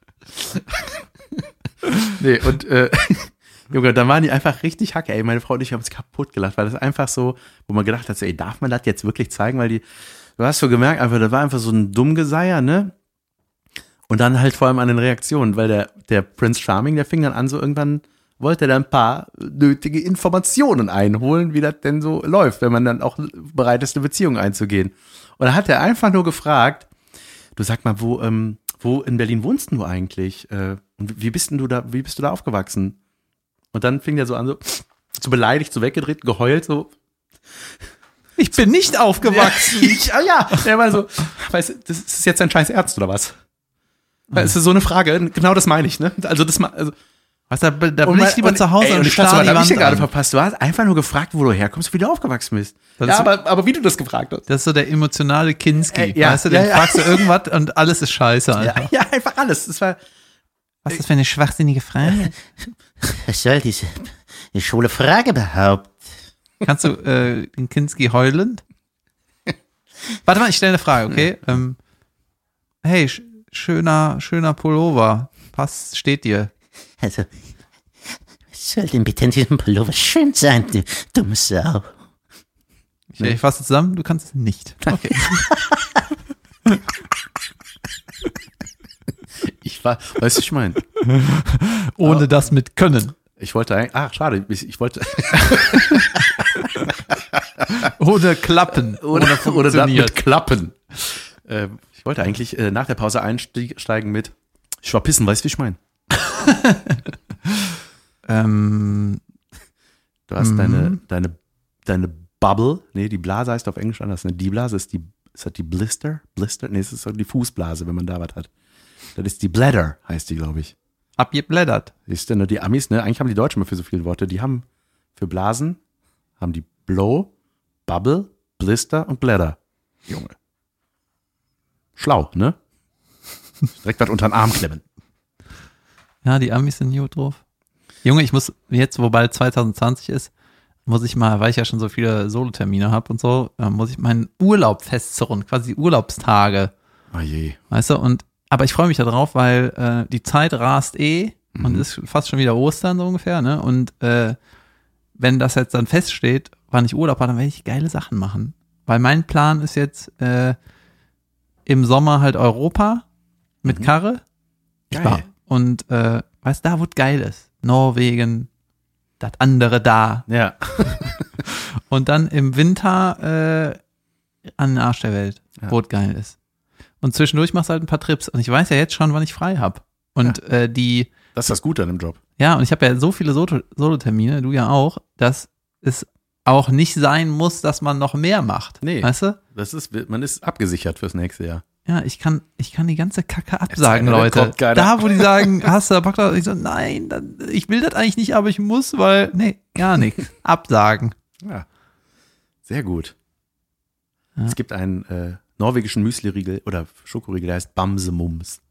nee, und äh, Junge, dann waren die einfach richtig hacke, ey. Meine Frau und ich haben uns kaputt gelacht, weil das einfach so, wo man gedacht hat, so, ey, darf man das jetzt wirklich zeigen? Weil die, du hast so gemerkt, einfach, das war einfach so ein Dummgeseier, ne? Und dann halt vor allem an den Reaktionen, weil der, der Prince Charming, der fing dann an, so irgendwann wollte er da ein paar nötige Informationen einholen, wie das denn so läuft, wenn man dann auch bereit ist, eine Beziehung einzugehen. Und da hat er einfach nur gefragt, du sag mal, wo, ähm, wo in Berlin wohnst du eigentlich? Äh, und wie bist denn du da, wie bist du da aufgewachsen? Und dann fing der so an, so, so beleidigt, so weggedreht, geheult, so. Ich bin nicht aufgewachsen. Ja, ich, ah, ja. Der war so, weißt du, das ist jetzt ein scheiß Ernst oder was? Das ist so eine Frage, genau das meine ich, ne? Also das ma- also, Was, da, da und bin ich lieber und- zu Hause ey, und, und starr was die hab ich Wand dir gerade an. verpasst? Du hast einfach nur gefragt, wo du herkommst, wie du aufgewachsen bist. Das ja, aber, aber wie du das gefragt hast. Das ist so der emotionale Kinski. Äh, ja, weißt du, ja, den ja. fragst du irgendwas und alles ist scheiße einfach. Ja, ja, einfach alles. Das war, Was ist das für eine schwachsinnige Frage? Was soll diese schwule Frage überhaupt? Kannst du äh, den Kinski heulend? Warte mal, ich stelle eine Frage, okay? Ähm, hey, schöner, schöner Pullover. Passt, steht dir. Also, was soll denn bitte in diesem Pullover schön sein, du dumme Sau? Ich, ich fasse zusammen, du kannst es nicht. Okay. ich war, weißt du, ich meine, Ohne das mit Können. ich wollte eigentlich, ach, schade, ich, ich wollte, Ohne Klappen. oder, oder da funktioniert. mit Klappen. Ähm, ich wollte eigentlich äh, nach der Pause einsteigen mit, ich war pissen, weißt du, wie ich meine? Ähm, Du hast Mhm. deine, deine, deine Bubble, nee, die Blase heißt auf Englisch anders, ne? Die Blase ist die, ist das die Blister? Blister? Nee, es ist so die Fußblase, wenn man da was hat. Das ist die Bladder, heißt die, glaube ich. abgeblättert. Siehst du, ne, die Amis, ne, eigentlich haben die Deutschen mal für so viele Worte, die haben für Blasen, haben die Blow, Bubble, Blister und Bladder. Junge. Schlau, ne? Direkt was unter den Arm klemmen. Ja, die Amis sind gut drauf. Junge, ich muss jetzt, wo bald 2020 ist, muss ich mal, weil ich ja schon so viele Solotermine habe und so, äh, muss ich meinen Urlaub festzurren, quasi Urlaubstage. Oh je. Weißt du, und aber ich freue mich darauf, weil äh, die Zeit rast eh und ist fast schon wieder Ostern so ungefähr, ne? Und äh, wenn das jetzt dann feststeht, wann ich Urlaub habe, dann werde ich geile Sachen machen. Weil mein Plan ist jetzt äh, im Sommer halt Europa mit Karre. Geil. Und äh, weißt da, wo es geil ist. Norwegen, das andere da. Ja. Und dann im Winter äh, an den Arsch der Welt, Ja. wo es geil ist. Und zwischendurch machst du halt ein paar Trips. Und ich weiß ja jetzt schon, wann ich frei hab. Und äh, die, Das ist das Gute an dem Job. ja, und ich habe ja so viele Solo- Solo-Termine, du ja auch, dass es auch nicht sein muss, dass man noch mehr macht. Nee. Weißt du? Das ist, man ist abgesichert fürs nächste Jahr. Ja, ich kann, ich kann die ganze Kacke absagen, Leute. Da, wo die sagen, hast du da Bock drauf? Ich so, nein, dann, ich will das eigentlich nicht, aber ich muss, weil, nee, gar nichts. Absagen. Ja. Sehr gut. Ja. Es gibt einen äh, norwegischen Müsli-Riegel oder Schokoriegel, der heißt Bamsemums.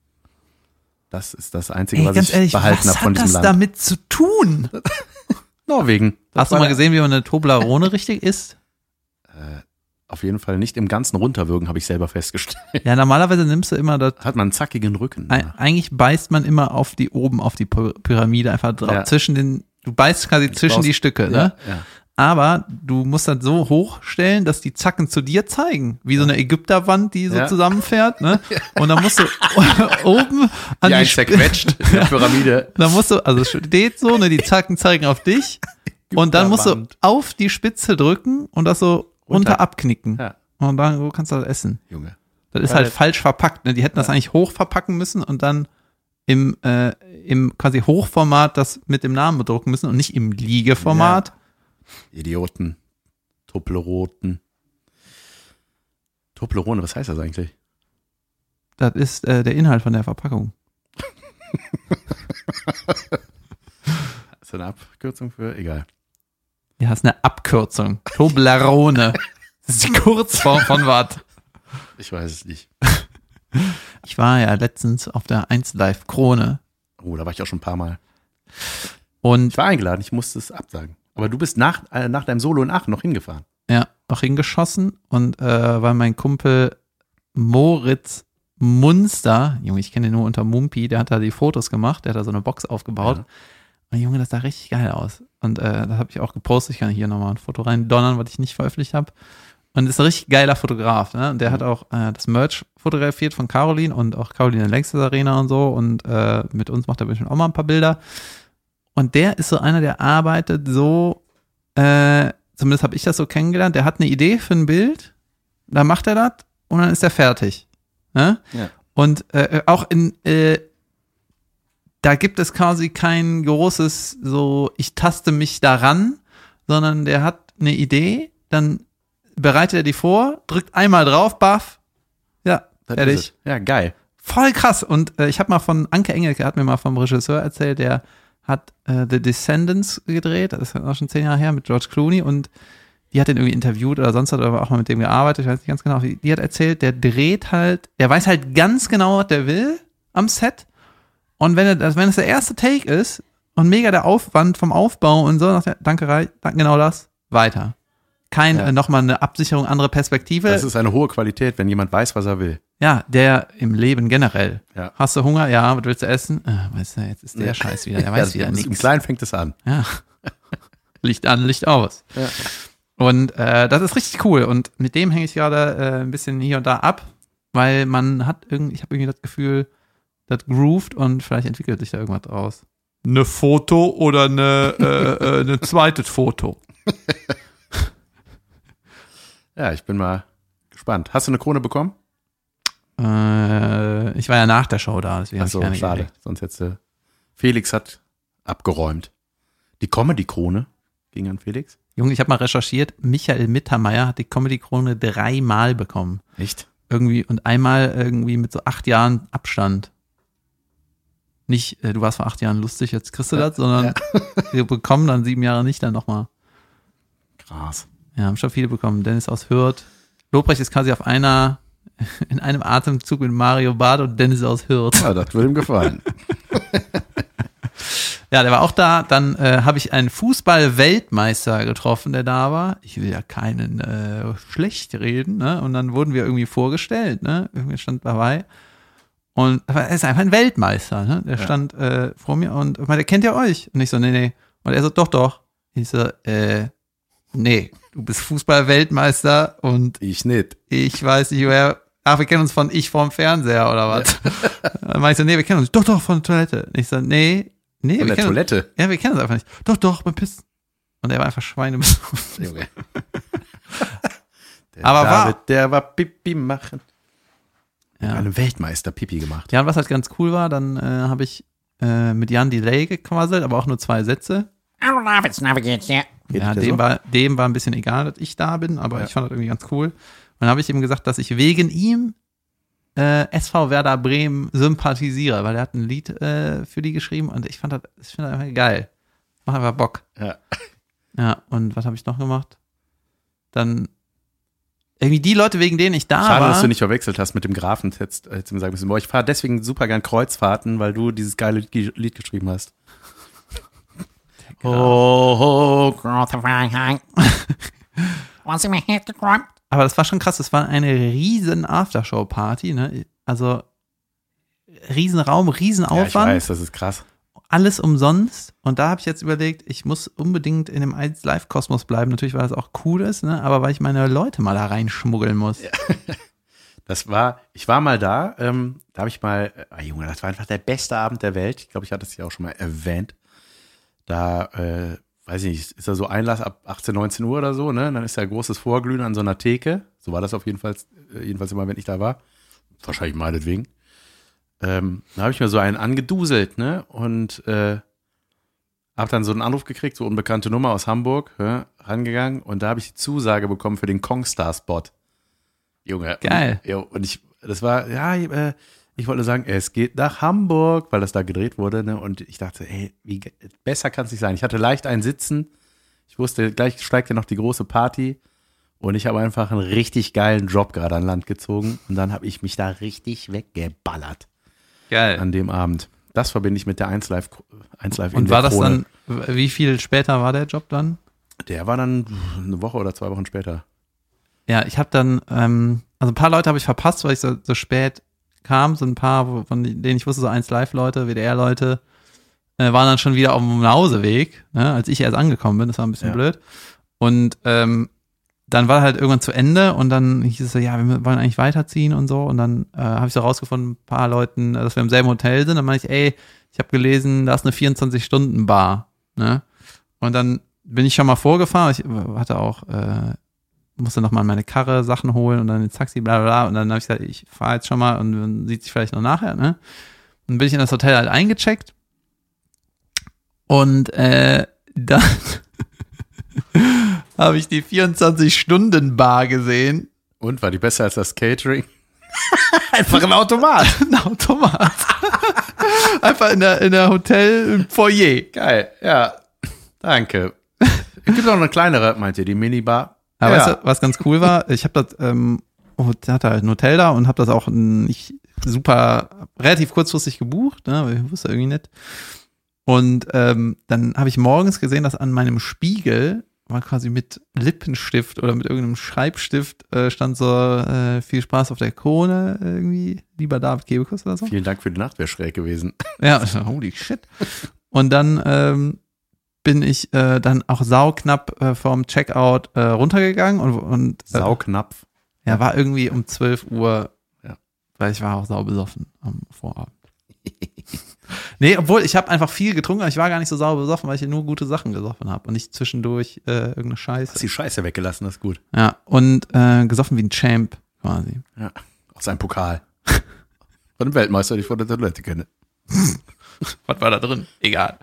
Das ist das Einzige, Ey, was ich ehrlich, behalten was habe von hat diesem das Land. damit zu tun? Norwegen. Das Hast du mal gesehen, wie man eine Toblerone richtig isst? Auf jeden Fall nicht im Ganzen runterwürgen, habe ich selber festgestellt. Ja, normalerweise nimmst du immer das, Hat man einen zackigen Rücken. Ei- eigentlich beißt man immer auf die oben, auf die Py- Pyramide einfach drauf, Ja. zwischen den, du beißt quasi zwischen brauchst- die Stücke, ja, ne? ja. Aber du musst das so hochstellen, dass die Zacken zu dir zeigen, wie so eine Ägypterwand, die so Ja. zusammenfährt, ne? Und dann musst du oben an Wie die zerquetscht in der Pyramide. Dann musst du, also steht so, ne, die Zacken zeigen auf dich und dann musst du auf die Spitze drücken und das so runter abknicken. Ja, Und dann so kannst du das essen. Junge. Das ist Ja, halt falsch verpackt. Ne? Die hätten das eigentlich hoch verpacken müssen und dann im, äh, im quasi Hochformat das mit dem Namen bedrucken müssen und nicht im Liegeformat. Idioten. Tobleroten. Toblerone, was heißt das eigentlich? Das ist äh, der Inhalt von der Verpackung. Ist das eine Abkürzung für? Egal. Ja, ist eine Abkürzung. Toblerone. Das ist die Kurzform von was? Ich weiß es nicht. Ich war ja letztens auf der 1 Live Krone Oh, da war ich auch schon ein paar Mal. und Ich war eingeladen, ich musste es absagen. Aber du bist nach, äh, nach deinem Solo in Aachen noch hingefahren. ja, noch hingeschossen und äh, weil mein Kumpel Moritz Munster, Junge, ich kenne ihn nur unter Mumpi, der hat da die Fotos gemacht, der hat da so eine Box aufgebaut. Ja. Und Junge, das sah richtig geil aus. Und äh, das habe ich auch gepostet. Ich kann hier nochmal ein Foto rein donnern, was ich nicht veröffentlicht habe. Und ist ein richtig geiler Fotograf. Ne? Und der hat auch äh, das Merch fotografiert von Caroline und auch Caroline Längstes Arena und so. Und äh, mit uns macht er bestimmt auch mal ein paar Bilder. Und der ist so einer, der arbeitet so, äh, zumindest habe ich das so kennengelernt, der hat eine Idee für ein Bild, dann macht er das und dann ist er fertig. Ne? Ja. Und äh, auch in, äh, da gibt es quasi kein großes, so, ich taste mich daran, sondern der hat eine Idee, dann bereitet er die vor, drückt einmal drauf, baff, ja, Das fertig. Ja, geil. Voll krass. Und äh, ich habe mal von Anke Engelke, hat mir mal vom Regisseur erzählt, der hat äh, The Descendants gedreht, das ist auch schon zehn Jahre her, mit George Clooney und die hat den irgendwie interviewt oder sonst hat er auch mal mit dem gearbeitet, ich weiß nicht ganz genau. Die, hat erzählt, der dreht halt, der weiß halt ganz genau, was der will am Set. Und wenn, er, wenn es der erste Take ist und mega der Aufwand vom Aufbau und so, sagt er, danke, danke, genau das, weiter. Kein, Ja. äh, nochmal eine Absicherung, andere Perspektive. Das ist eine hohe Qualität, wenn jemand weiß, was er will. Ja, der im Leben generell. Ja. Hast du Hunger? Ja, was willst du essen? Äh, weißt du, jetzt ist der Ja. Scheiß wieder, der weiß Ja, wieder Im nichts. Kleinen fängt es an. Ja. Licht an, Licht aus. Ja. Und äh, das ist richtig cool. Und mit dem hänge ich gerade äh, ein bisschen hier und da ab, weil man hat irgendwie, ich habe irgendwie das Gefühl, das grooved und vielleicht entwickelt sich da irgendwas draus. Eine Foto oder eine, äh, äh, eine zweites Foto. Ja, ich bin mal gespannt. Hast du eine Krone bekommen? Äh, ich war ja nach der Show da, deswegen Achso, schade. gekriegt. Sonst hättest du. Felix hat abgeräumt. Die Comedy-Krone ging an Felix. Junge, ich habe mal recherchiert, Michael Mittermeier hat die Comedy-Krone dreimal bekommen. Echt? irgendwie und einmal irgendwie mit so acht Jahren Abstand. Nicht, äh, du warst vor acht Jahren lustig, jetzt kriegst du das, sondern wir bekommen dann sieben Jahre nicht dann nochmal. Krass. Ja, haben schon viele bekommen. Dennis aus Hürth. Lobrecht ist quasi auf einer, in einem Atemzug mit Mario Barth und Dennis aus Hürth. Ja, das würde ihm gefallen. Ja, der war auch da. Dann äh, habe ich einen Fußball-Weltmeister getroffen, der da war. Ich will ja keinen äh, schlecht reden, ne? Und dann wurden wir irgendwie vorgestellt, ne? Irgendwie stand dabei. Und aber er ist einfach ein Weltmeister, ne? Der stand äh, vor mir und ich meinte, kennt ihr euch? Und ich so, nee, nee. Und er so, doch, doch. Ich so, äh, nee, du bist Fußball-Weltmeister und Ich nicht. ich weiß nicht, wer. Ach, wir kennen uns von ich vorm Fernseher oder was? Dann meinte ich so, nee, wir kennen uns. Doch, doch, von der Toilette. Und ich so, nee, Nee, Von wir der kennen, Toilette. ja, wir kennen es einfach nicht. Doch, doch, beim Pissen. Und er war einfach Schweine. Junge. Der Aber war- David, der war Pipi machen. Ja. Einem Weltmeister Pipi gemacht. Ja, und was halt ganz cool war, dann äh, habe ich äh, mit Jan Delay gequasselt, aber auch nur zwei Sätze. Hallo David, na, wie geht's dir? Geht Ja, dem, so? war, dem war ein bisschen egal, dass ich da bin, aber Ja. ich fand das irgendwie ganz cool. Und dann habe ich ihm gesagt, dass ich wegen ihm äh, SV Werder Bremen sympathisiere, weil er hat ein Lied äh, für die geschrieben und ich fand das, ich finde das einfach geil. Macht einfach Bock. Ja. Ja, und was habe ich noch gemacht? Dann irgendwie die Leute, wegen denen ich da Schade, war. dass du nicht verwechselt hast mit dem Grafen. Du mir sagen müssen, boah, ich fahre deswegen super gern Kreuzfahrten, weil du dieses geile Lied geschrieben hast. Oh, oh, Große Freiheit. Was im Heft geträumt? Aber das war schon krass. Das war eine riesen Aftershow-Party. Ne? Also riesen Raum, riesen ja, ich Aufwand, weiß, das ist krass. alles umsonst. Und da habe ich jetzt überlegt, ich muss unbedingt in dem 1 Live-Kosmos bleiben. Natürlich, weil das auch cool ist, ne? aber weil ich meine Leute mal da reinschmuggeln muss. Das war, ich war mal da, ähm, da habe ich mal, äh, Junge, das war einfach der beste Abend der Welt. Ich glaube, ich hatte es ja auch schon mal erwähnt. Da, äh, weiß ich nicht, ist da so Einlass ab 18, 19 Uhr oder so, ne? Dann ist da großes Vorglühen an so einer Theke. So war das auf jeden Fall, äh, jedenfalls immer, wenn ich da war. Wahrscheinlich meinetwegen. Ähm, da habe ich mir so einen angeduselt, ne? Und äh, habe dann so einen Anruf gekriegt, so unbekannte Nummer aus Hamburg, ja, rangegangen und da habe ich die Zusage bekommen für den Kongstar-Spot. Junge. Geil. Und, ja, und ich, das war, ja, äh, ich wollte sagen, es geht nach Hamburg, weil das da gedreht wurde, ne? Und ich dachte, ey, wie besser kann es nicht sein. Ich hatte leicht ein Sitzen. Ich wusste, gleich steigt ja noch die große Party. Und ich habe einfach einen richtig geilen Job gerade an Land gezogen. Und dann habe ich mich da richtig weggeballert Geil. an dem Abend. Das verbinde ich mit der 1 Live, 1 Live in Und war das dann, wie viel später war der Job dann? Der war dann eine Woche oder zwei Wochen später. Ja, ich habe dann, ähm, also ein paar Leute habe ich verpasst, weil ich so, so spät kam. So ein paar, von denen ich wusste, so 1 Live-Leute, WDR-Leute, äh, waren dann schon wieder auf dem Nachhauseweg, ne, als ich erst angekommen bin. Das war ein bisschen Ja. blöd. Und ähm, dann war halt irgendwann zu Ende und dann hieß es so, ja, wir wollen eigentlich weiterziehen und so. Und dann äh, habe ich so rausgefunden, ein paar Leuten, äh, dass wir im selben Hotel sind. Dann meinte ich, ey, ich habe gelesen, da ist eine 24-Stunden-Bar. Ne? Und dann bin ich schon mal vorgefahren. Ich äh, hatte auch, äh, musste noch mal meine Karre Sachen holen und dann ins Taxi, bla bla bla. Und dann habe ich gesagt, ich fahre jetzt schon mal und man sieht sich vielleicht noch nachher. Ne? Dann bin ich in das Hotel halt eingecheckt. Und äh, dann habe ich die 24-Stunden-Bar gesehen. Und war die besser als das Catering? Einfach ein Automat. Ein Automat. Einfach in der, in der Hotel im Foyer. Geil, ja. Danke. Es gibt auch eine kleinere, meint ihr, die Minibar? Aber ja. weißt du, was ganz cool war? Ich habe das, ähm, hatte halt ein Hotel da und habe das auch nicht super, relativ kurzfristig gebucht, ne, weil ich wusste irgendwie nicht. Und ähm, dann habe ich morgens gesehen, dass an meinem Spiegel war quasi mit Lippenstift oder mit irgendeinem Schreibstift äh, stand so äh, viel Spaß auf der Krone irgendwie, lieber David Kebekus oder so. Vielen Dank für die Nacht, wäre schräg gewesen. Ja, holy shit. Und dann ähm, bin ich äh, dann auch sauknapp äh, vom Checkout äh, runtergegangen und, und äh, Sauknapp. ja, war irgendwie um 12 Uhr, Ja. weil ich war auch saubesoffen am Vorabend. nee, obwohl ich habe einfach viel getrunken, aber ich war gar nicht so sauber besoffen, weil ich nur gute Sachen gesoffen habe und nicht zwischendurch äh, irgendeine Scheiße. Hast die Scheiße weggelassen, das ist gut. Ja, und äh, gesoffen wie ein Champ quasi. Ja. Aus einem Pokal. Von dem Weltmeister, den ich von der Toilette kenne. Was war da drin? Egal.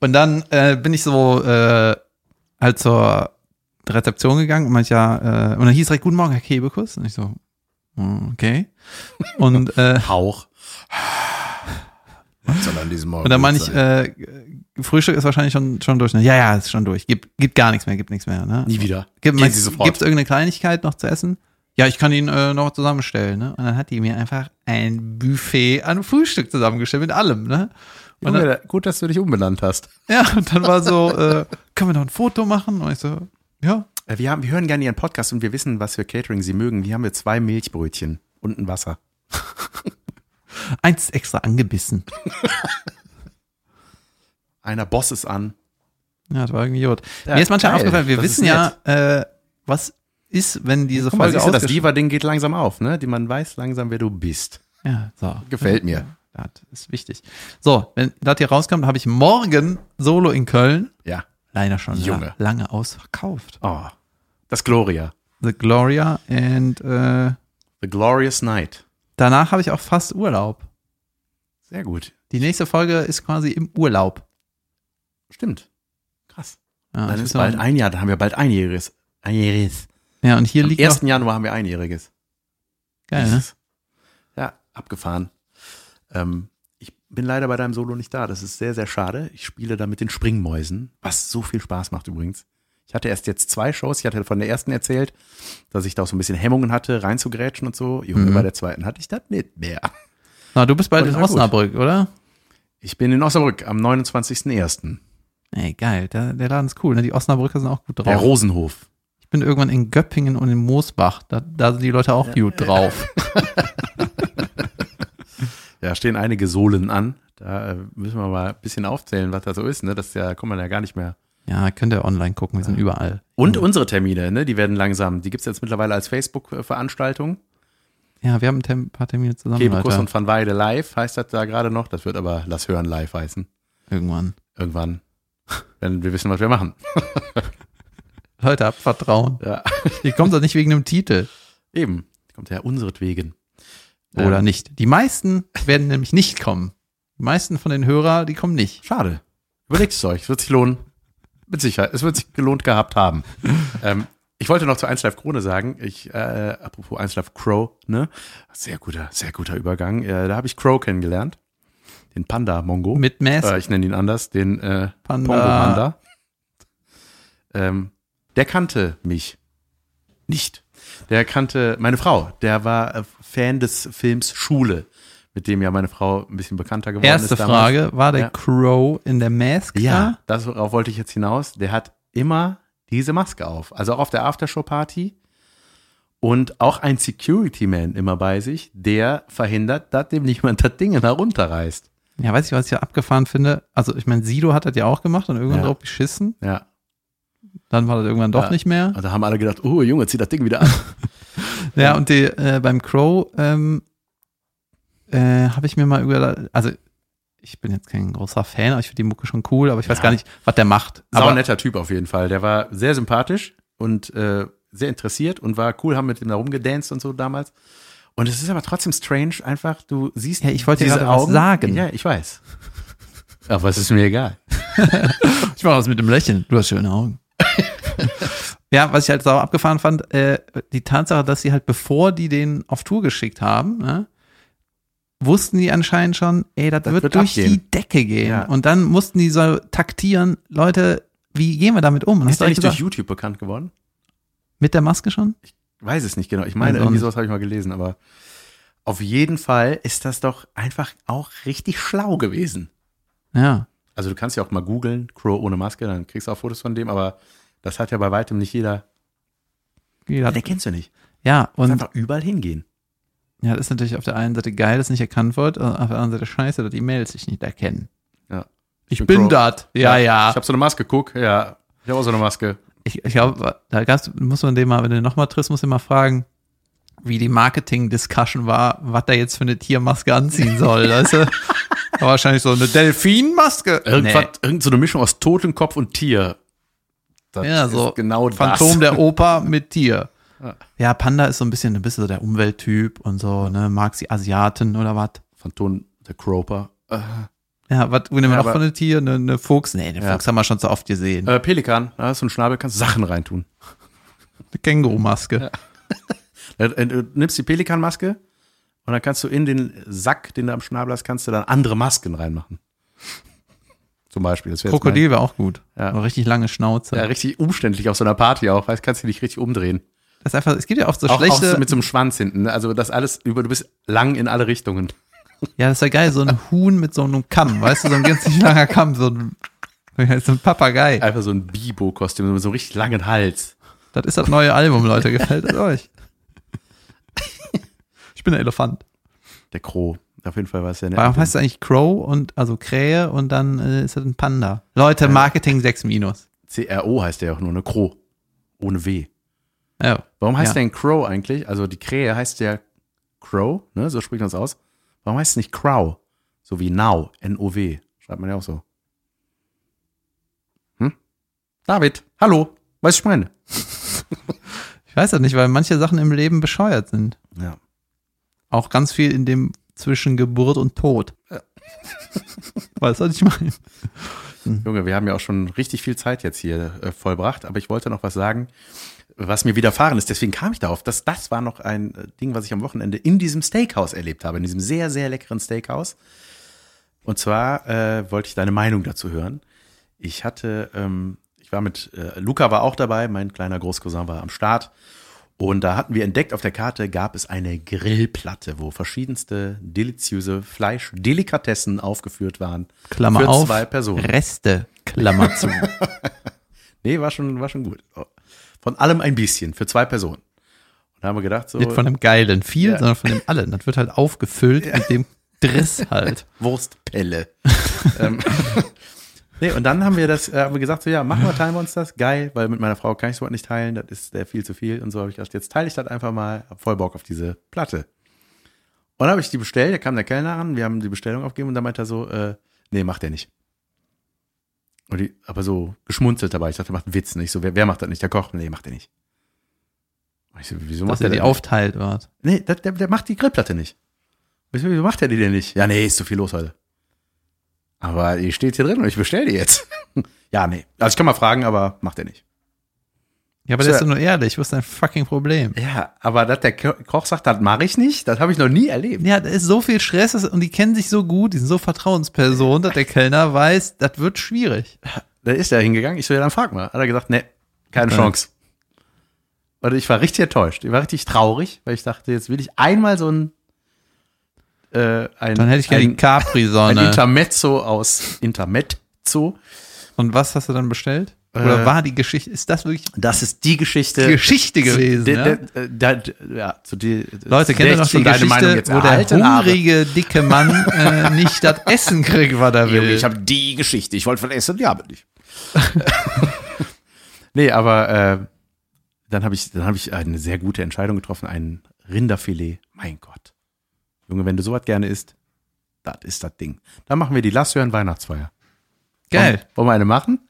Und dann äh, bin ich so äh, halt zur Rezeption gegangen und meinte ja, äh, und dann hieß direkt, guten Morgen, Herr Kebekus. Und ich so, hm, okay. Und, äh, Hauch. Was soll an diesem Morgen und dann meine ich, äh, Frühstück ist wahrscheinlich schon, schon durch. Ne? Ja, ja, ist schon durch. Gibt, gibt gar nichts mehr, gibt nichts mehr. Ne? Nie wieder. Gibt es irgendeine Kleinigkeit noch zu essen? Ja, ich kann ihn äh, noch zusammenstellen. Ne? Und dann hat die mir einfach ein Buffet an Frühstück zusammengestellt mit allem. Ne? Und dann, Junge, gut, dass du dich umbenannt hast. ja, und dann war so, äh, können wir noch ein Foto machen? Und ich so, ja, Äh, Wir, haben, wir hören gerne Ihren Podcast und wir wissen, was für Catering Sie mögen. Hier haben wir zwei Milchbrötchen und ein Wasser. eins ist extra angebissen. Einer Boss ist an. Ja, das war irgendwie gut. Ja, Mir ist manchmal geil. aufgefallen, wir Das wissen ja, äh, was ist, wenn diese Guck mal, Folge du, das Diva-Ding geht langsam auf, ne? Die man weiß langsam, wer du bist. Ja, so. Gefällt mir. Das ist wichtig. So, wenn das hier rauskommt, habe ich morgen Solo in Köln. Ja. Leider schon Junge. la- lange ausverkauft. Oh. Das Gloria. The Gloria and äh, The Glorious Night. danach habe ich auch fast Urlaub. Sehr gut. Die nächste Folge ist quasi im Urlaub. Stimmt. Krass. Ja, Dann ist bald ein Jahr, dann haben wir bald einjähriges. Einjähriges. Ja und hier Am liegt 1. noch, Januar haben wir einjähriges. geil, ne? Ja, abgefahren. Ähm, ich bin leider bei deinem Solo nicht da. Das ist sehr, sehr schade. Ich spiele da mit den Springmäusen, was so viel Spaß macht übrigens. Ich hatte erst jetzt zwei Shows. Ich hatte von der ersten erzählt, dass ich da auch so ein bisschen Hemmungen hatte, reinzugrätschen und so. Junge, Mhm. bei der zweiten hatte ich das nicht mehr. Na, du bist bald Und in na gut. Osnabrück, oder? Ich bin in Osnabrück am 29.01. Ey, geil, der, der Laden ist cool, ne? Die Osnabrücker sind auch gut Der drauf. Rosenhof. Ich bin irgendwann in Göppingen und in Moosbach. Da, da sind die Leute auch gut drauf. Da stehen einige Sohlen an. Da äh, müssen wir mal ein bisschen aufzählen, was da so ist. Ne? Das ja, kommt man ja gar nicht mehr. Ja, könnt ihr online gucken, wir sind überall. Und unsere Termine, ne? die werden langsam. Die gibt's jetzt mittlerweile als Facebook-Veranstaltung. Ja, wir haben ein Tem- paar Termine zusammen, Kebekus und Van Weide live heißt das da gerade noch. Das wird aber Lass hören live heißen. Irgendwann. Irgendwann. Wenn wir wissen, was wir machen. Leute, habt Vertrauen. Ja. Ihr kommt doch nicht wegen dem Titel. Eben. Kommt ja unseretwegen. Oder Ähm, nicht. Die meisten werden nämlich nicht kommen. Die meisten von den Hörer, die kommen nicht. Schade. Überlegt es euch. Es wird sich lohnen. Mit Sicherheit. Es wird sich gelohnt gehabt haben. ähm, ich wollte noch zu 1 Live Krone sagen, ich, äh, apropos 1 Live Crow, ne? Sehr guter, sehr guter Übergang. Äh, da habe ich Crow kennengelernt. Den Panda-Mongo. Mit Mask. Äh, ich nenne ihn anders, den äh, Panda. Pongo Panda. Ähm, der kannte mich nicht. Der kannte meine Frau. Der war äh, Fan des Films Schule, mit dem ja meine Frau ein bisschen bekannter geworden Erste ist. damals. Frage, war der Ja. Crow in der Mask Ja, darauf wollte ich jetzt hinaus. Der hat immer diese Maske auf. Also auch auf der Aftershow-Party. Und auch ein Security-Man immer bei sich, der verhindert, dass dem niemand das Ding herunterreißt. Ja, weiß ich, was ich ja abgefahren finde. Also, ich meine, Sido hat das ja auch gemacht und irgendwann Ja. drauf geschissen. Ja. Dann war das irgendwann doch Ja. nicht mehr. Da haben alle gedacht, oh Junge, zieh das Ding wieder an. Ja, und die, äh, beim Crow ähm, äh, habe ich mir mal über, also ich bin jetzt kein großer Fan, aber ich finde die Mucke schon cool, aber ich weiß Ja. gar nicht, was der macht. Sau Aber netter Typ auf jeden Fall. Der war sehr sympathisch und äh, sehr interessiert und war cool, haben mit ihm da rumgedanced und so damals. Und es ist aber trotzdem strange, einfach, du siehst Ja, ich wollte diese gerade was Augen. sagen. Ja, ich weiß. Aber es ist mir egal. ich mache das mit dem Lächeln. Du hast schöne Augen. ja, was ich halt sauer abgefahren fand, äh, die Tatsache, dass sie halt, bevor die den auf Tour geschickt haben, ne, wussten die anscheinend schon, ey, das, Das wird, wird durch abgehen. die Decke gehen. Ja. Und dann mussten die so taktieren, Leute, wie gehen wir damit um? Und Ist eigentlich nicht durch YouTube bekannt geworden? mit der Maske schon? Weiß es nicht genau. Ich meine, Also irgendwie sowas habe ich mal gelesen, aber auf jeden Fall ist das doch einfach auch richtig schlau gewesen. Ja. Also du kannst ja auch mal googeln, Crow ohne Maske, dann kriegst du auch Fotos von dem, aber das hat ja bei weitem nicht jeder. Jeder hat- Den kennst du nicht. Ja, Und und einfach überall hingehen. ja, das ist natürlich auf der einen Seite geil, dass nicht erkannt wird, auf der anderen Seite scheiße, dass die Mails sich nicht erkennen. Ja. Ich bin bin Crow. dat. Ja, ja. Ich habe so eine Maske, guck, ja. Ich habe auch so eine Maske. Ich, ich glaube, da gab's, muss man den mal, wenn du den nochmal triffst, muss du ihn mal fragen, wie die Marketing-Discussion war, was der jetzt für eine Tiermaske anziehen soll. weißt du? Wahrscheinlich so eine Delfinmaske. Irgendwas, irgend so eine Mischung aus Totenkopf und Tier. Das Ja, so ist genau Phantom das. der Oper mit Tier. Ja. Ja, Panda ist so ein bisschen, ein bisschen so der Umwelttyp und so, ne, mag sie Asiaten oder was. Phantom der Croper. Äh, Ja, was nehmen wir Ja, noch von den Tieren? Eine, eine Fuchs? Nee, eine Ja. Fuchs haben wir schon so oft gesehen. äh, Pelikan, da hast du einen Schnabel, kannst Sachen reintun. Eine Kängurumaske. Äh, Du nimmst die Pelikanmaske und dann kannst du in den Sack, den du am Schnabel hast, kannst du dann andere Masken reinmachen. Zum Beispiel. Krokodil wäre auch gut. Ja. Aber richtig lange Schnauze. Ja, richtig umständlich auf so einer Party auch, weißt, kannst du dich richtig umdrehen. Das ist einfach, es gibt ja oft so auch, auch schlechte. so mit so einem Schwanz hinten. ne? Also das alles über, du bist lang in alle Richtungen. Ja, das ist ja geil, so ein Huhn mit so einem Kamm, weißt du, so ein ganz langer Kamm, so ein, so ein Papagei. Einfach so ein Bibo-Kostüm mit so einem richtig langen Hals. Das ist das neue Album, Leute, gefällt es euch? Ich bin der Elefant. Der Crow. Auf jeden Fall war es ja Warum heißt es eigentlich Crow und, also Krähe und dann äh, ist das ein Panda? Leute, Marketing 6 minus. CRO heißt der ja auch nur, eine Crow. Ohne W. Ja. Warum heißt Ja. der denn Crow eigentlich? Also die Krähe heißt ja Crow, ne? So spricht man es aus. Warum heißt es nicht Crow? So wie Now, N-O-W. Schreibt man ja auch so. Hm? David, hallo. Was ich meine? Ich weiß das nicht, weil manche Sachen im Leben bescheuert sind. Ja. Auch ganz viel in dem zwischen Geburt und Tod. weißt du, was ich meine? Junge, wir haben ja auch schon richtig viel Zeit jetzt hier äh, vollbracht, aber ich wollte noch was sagen, was mir widerfahren ist. Deswegen kam ich darauf, dass das war noch ein äh, Ding, was ich am Wochenende in diesem Steakhouse erlebt habe, in diesem sehr, sehr leckeren Steakhouse. Und zwar äh, wollte ich deine Meinung dazu hören. Ich hatte, ähm, ich war mit, äh, Luca war auch dabei, mein kleiner Großcousin war am Start. Und da hatten wir entdeckt, auf der Karte gab es eine Grillplatte, wo verschiedenste deliziöse Fleischdelikatessen aufgeführt waren. Klammer für auf. zwei Personen. Reste, Klammer zu. Nee, war schon, war schon gut. Von allem ein bisschen, für zwei Personen. Und da haben wir gedacht, so, Nicht von dem geilen viel, Ja. sondern von dem allen. Das wird halt aufgefüllt mit dem Driss halt. Wurstpelle. ähm, nee, und dann haben wir das, äh, haben wir gesagt, so ja, machen wir, teilen wir uns das. Geil, weil mit meiner Frau kann ich sowas nicht teilen, das ist der viel zu viel. Und so habe ich gedacht, jetzt teile ich das einfach mal, hab voll Bock auf diese Platte. Und dann habe ich die bestellt, da kam der Kellner an, wir haben die Bestellung aufgegeben und dann meinte er so, äh, nee, macht er nicht. Und die, aber so geschmunzelt dabei. Ich dachte, er macht einen Witz nicht. So, wer, wer macht das nicht? Der Koch? Nee, macht er nicht. Und Ich so, wieso Dass macht er die aufteilt wird. Nee, der, der, der macht die Grillplatte nicht. Wieso macht er die denn nicht? Ja, nee, ist zu viel los heute. Aber die steht hier drin und ich bestell die jetzt. ja, nee. Also ich kann mal fragen, aber macht er nicht. Ja, aber So. der ist doch nur ehrlich. Was ist dein fucking Problem? Ja, aber dass der Ko- Koch sagt, das mache ich nicht, das habe ich noch nie erlebt. Ja, da ist so viel Stress und die kennen sich so gut, die sind so Vertrauenspersonen, dass der Kellner weiß, das wird schwierig. Da ist er hingegangen. Ich so, ja, dann frag mal. Hat er gesagt, nee, keine Okay. Chance. Und ich war richtig enttäuscht. Ich war richtig traurig, weil ich dachte, jetzt will ich einmal so ein, äh, ein, Dann hätte ich gerne die ein, ein Capri-Sonne. Intermezzo aus Intermezzo. Und was hast du dann bestellt? Oder Äh, war die Geschichte, ist das wirklich Das ist die Geschichte. die Geschichte gewesen? Ja? de, de, de, ja, zu die, Leute, kennt ihr noch die Geschichte, wo der hungrige, dicke Mann äh, nicht das Essen kriegt, was er will? Ich habe die Geschichte. Ich wollte von essen, ja, aber nicht. nee, aber äh, dann habe ich, dann habe ich eine sehr gute Entscheidung getroffen. Ein Rinderfilet. Mein Gott. Junge, wenn du sowas gerne isst, das ist das Ding. Dann machen wir die Lass hören Weihnachtsfeier. Geil. Wollen, wollen wir eine machen?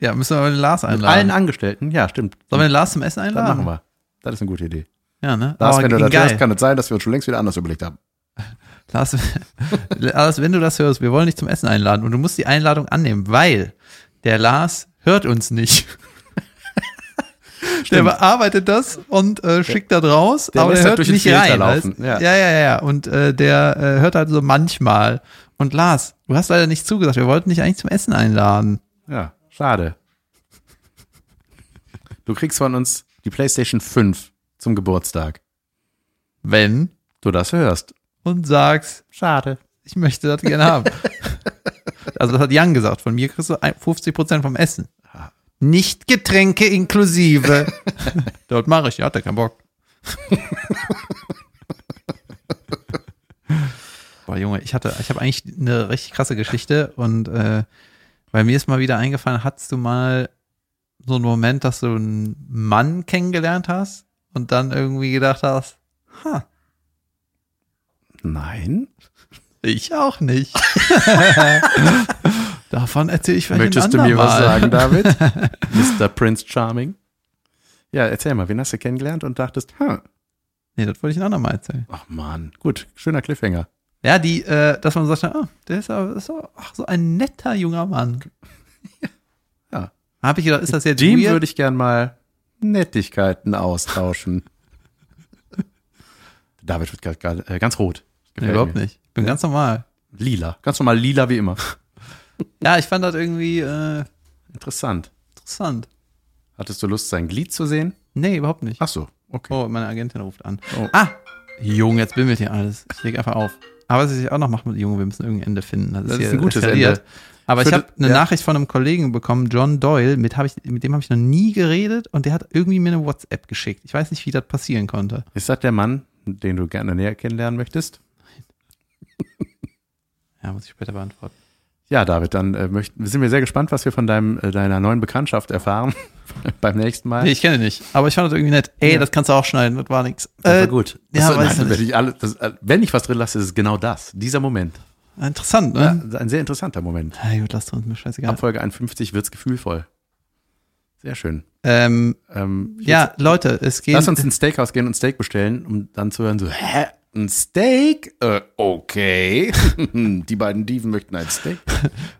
Ja, müssen wir mal den Lars Mit allen einladen. Angestellten? Ja, stimmt. Sollen wir den Lars zum Essen das einladen? machen wir. Das ist eine gute Idee. Ja, ne? Lars, Aber wenn du das geil. hörst, kann es sein, dass wir uns schon längst wieder anders überlegt haben. Lars, Lars, wenn du das hörst, wir wollen dich zum Essen einladen und du musst die Einladung annehmen, weil der Lars hört uns nicht. Der bearbeitet das und äh, schickt das raus, der aber der das hört nicht rein. weißt? ja. Ja, ja, ja, ja. Und äh, der äh, hört halt so manchmal. Und Lars, du hast leider nicht zugesagt. Wir wollten dich eigentlich zum Essen einladen. Ja, schade. Du kriegst von uns die PlayStation 5 zum Geburtstag. Wenn Du das hörst. und sagst, Schade. ich möchte das gerne haben. also das hat Jan gesagt. Von mir kriegst du ein- 50 Prozent vom Essen. Nicht Getränke inklusive. Dort mache ich, ja, hat er keinen Bock. Boah, Junge, ich hatte, ich habe eigentlich eine richtig krasse Geschichte und äh, weil mir ist mal wieder eingefallen, hattest du mal so einen Moment, dass du einen Mann kennengelernt hast und dann irgendwie gedacht hast, ha, Nein. ich auch nicht. Davon erzähle ich vielleicht Möchtest du mir was sagen, David? Mr. Prince Charming. Ja, erzähl mal, wen hast du kennengelernt und dachtest, hm, Nee, das wollte ich ein andermal erzählen. ach man, gut, schöner Cliffhanger. Ja, die, äh, dass man sagt, ah, der ist, aber, ist aber ach, so ein netter junger Mann. Ja. Habe ich gedacht, ist das jetzt Dem weird? würde ich gern mal Nettigkeiten austauschen. David wird äh, ganz rot. nee, Gefällt überhaupt mir. nicht. Ich bin ganz normal. Lila. Ganz normal lila wie immer. Ja, ich fand das irgendwie äh, Interessant. interessant. Hattest du Lust, sein Glied zu sehen? Nee, überhaupt nicht. Ach so, okay. Oh, meine Agentin ruft an. Oh. Ah, Junge, jetzt bimmelt hier alles. Ich leg einfach auf. Aber was ich auch noch mache mit Junge, wir müssen irgendein Ende finden. Das, Das ist hier ein gutes. Ende. Aber ich habe eine ja. Nachricht von einem Kollegen bekommen, John Doyle, mit, hab ich, mit dem habe ich noch nie geredet und der hat irgendwie mir eine WhatsApp geschickt. Ich weiß nicht, wie das passieren konnte. Ist das der Mann, den du gerne näher kennenlernen möchtest? Ja, muss ich später beantworten. Ja, David, dann äh, möchten, sind wir sehr gespannt, was wir von deinem, äh, deiner neuen Bekanntschaft erfahren beim nächsten Mal. Nee, ich kenne nicht. Aber ich fand das irgendwie nett. Ey, Ja. das kannst du auch schneiden, das war nix. Das war Äh, gut. ja, Das, weiß nein, ich wenn, ich alle, das, äh, wenn ich was drin lasse, ist es genau das, dieser Moment. Interessant, Ja, ne? ein sehr interessanter Moment. Ja, gut, lass uns mir scheißegal. Ab Folge 51 wird's gefühlvoll. Sehr schön. Ähm, Ähm, ja, Leute, es geht. Lass uns ins Steakhouse gehen und Steak bestellen, um dann zu hören so, hä, ein Steak? Äh, okay. Die beiden Dieven möchten ein Steak.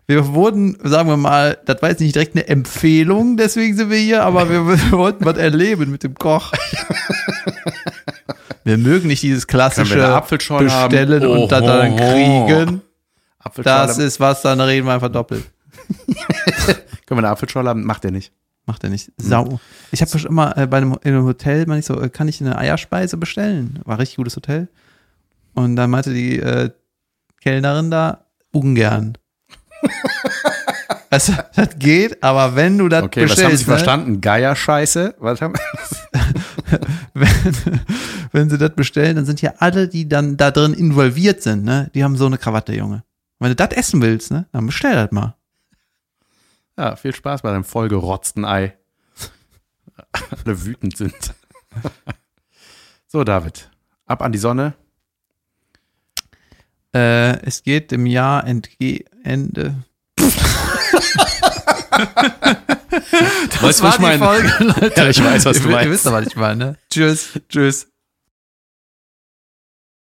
Wir wurden, sagen wir mal, das war jetzt nicht direkt eine Empfehlung, deswegen sind wir hier, aber wir, wir wollten was erleben mit dem Koch. Wir mögen nicht dieses klassische Apfelschorle haben? bestellen und das dann Oho. kriegen. Das ist was, dann reden wir einfach doppelt. Können wir eine Apfelschorle haben? Macht er nicht. Macht er nicht. Sau. Ich habe schon immer äh, bei einem, in einem Hotel, meine ich so, äh, kann ich eine Eierspeise bestellen? War ein richtig gutes Hotel. Und dann meinte die äh, Kellnerin da, ungern. also, das geht, aber wenn du das Okay, was haben bestellst, Sie ne, verstanden? Geierscheiße? Was haben wenn, wenn sie das bestellen, dann sind ja alle, die dann da drin involviert sind, ne, die haben so eine Krawatte, Junge. Wenn du das essen willst, ne, dann bestell das mal. Ja, viel Spaß bei deinem vollgerotzten Ei. Alle wütend sind. so, David. Ab an die Sonne. Äh, es geht dem Jahr entge Ende. Weißt du, was ich meine? Folge, Leute. Ja, ich weiß, was du ihr, Ihr meinst. wisst aber, was ich meine. ne? Tschüss. Tschüss.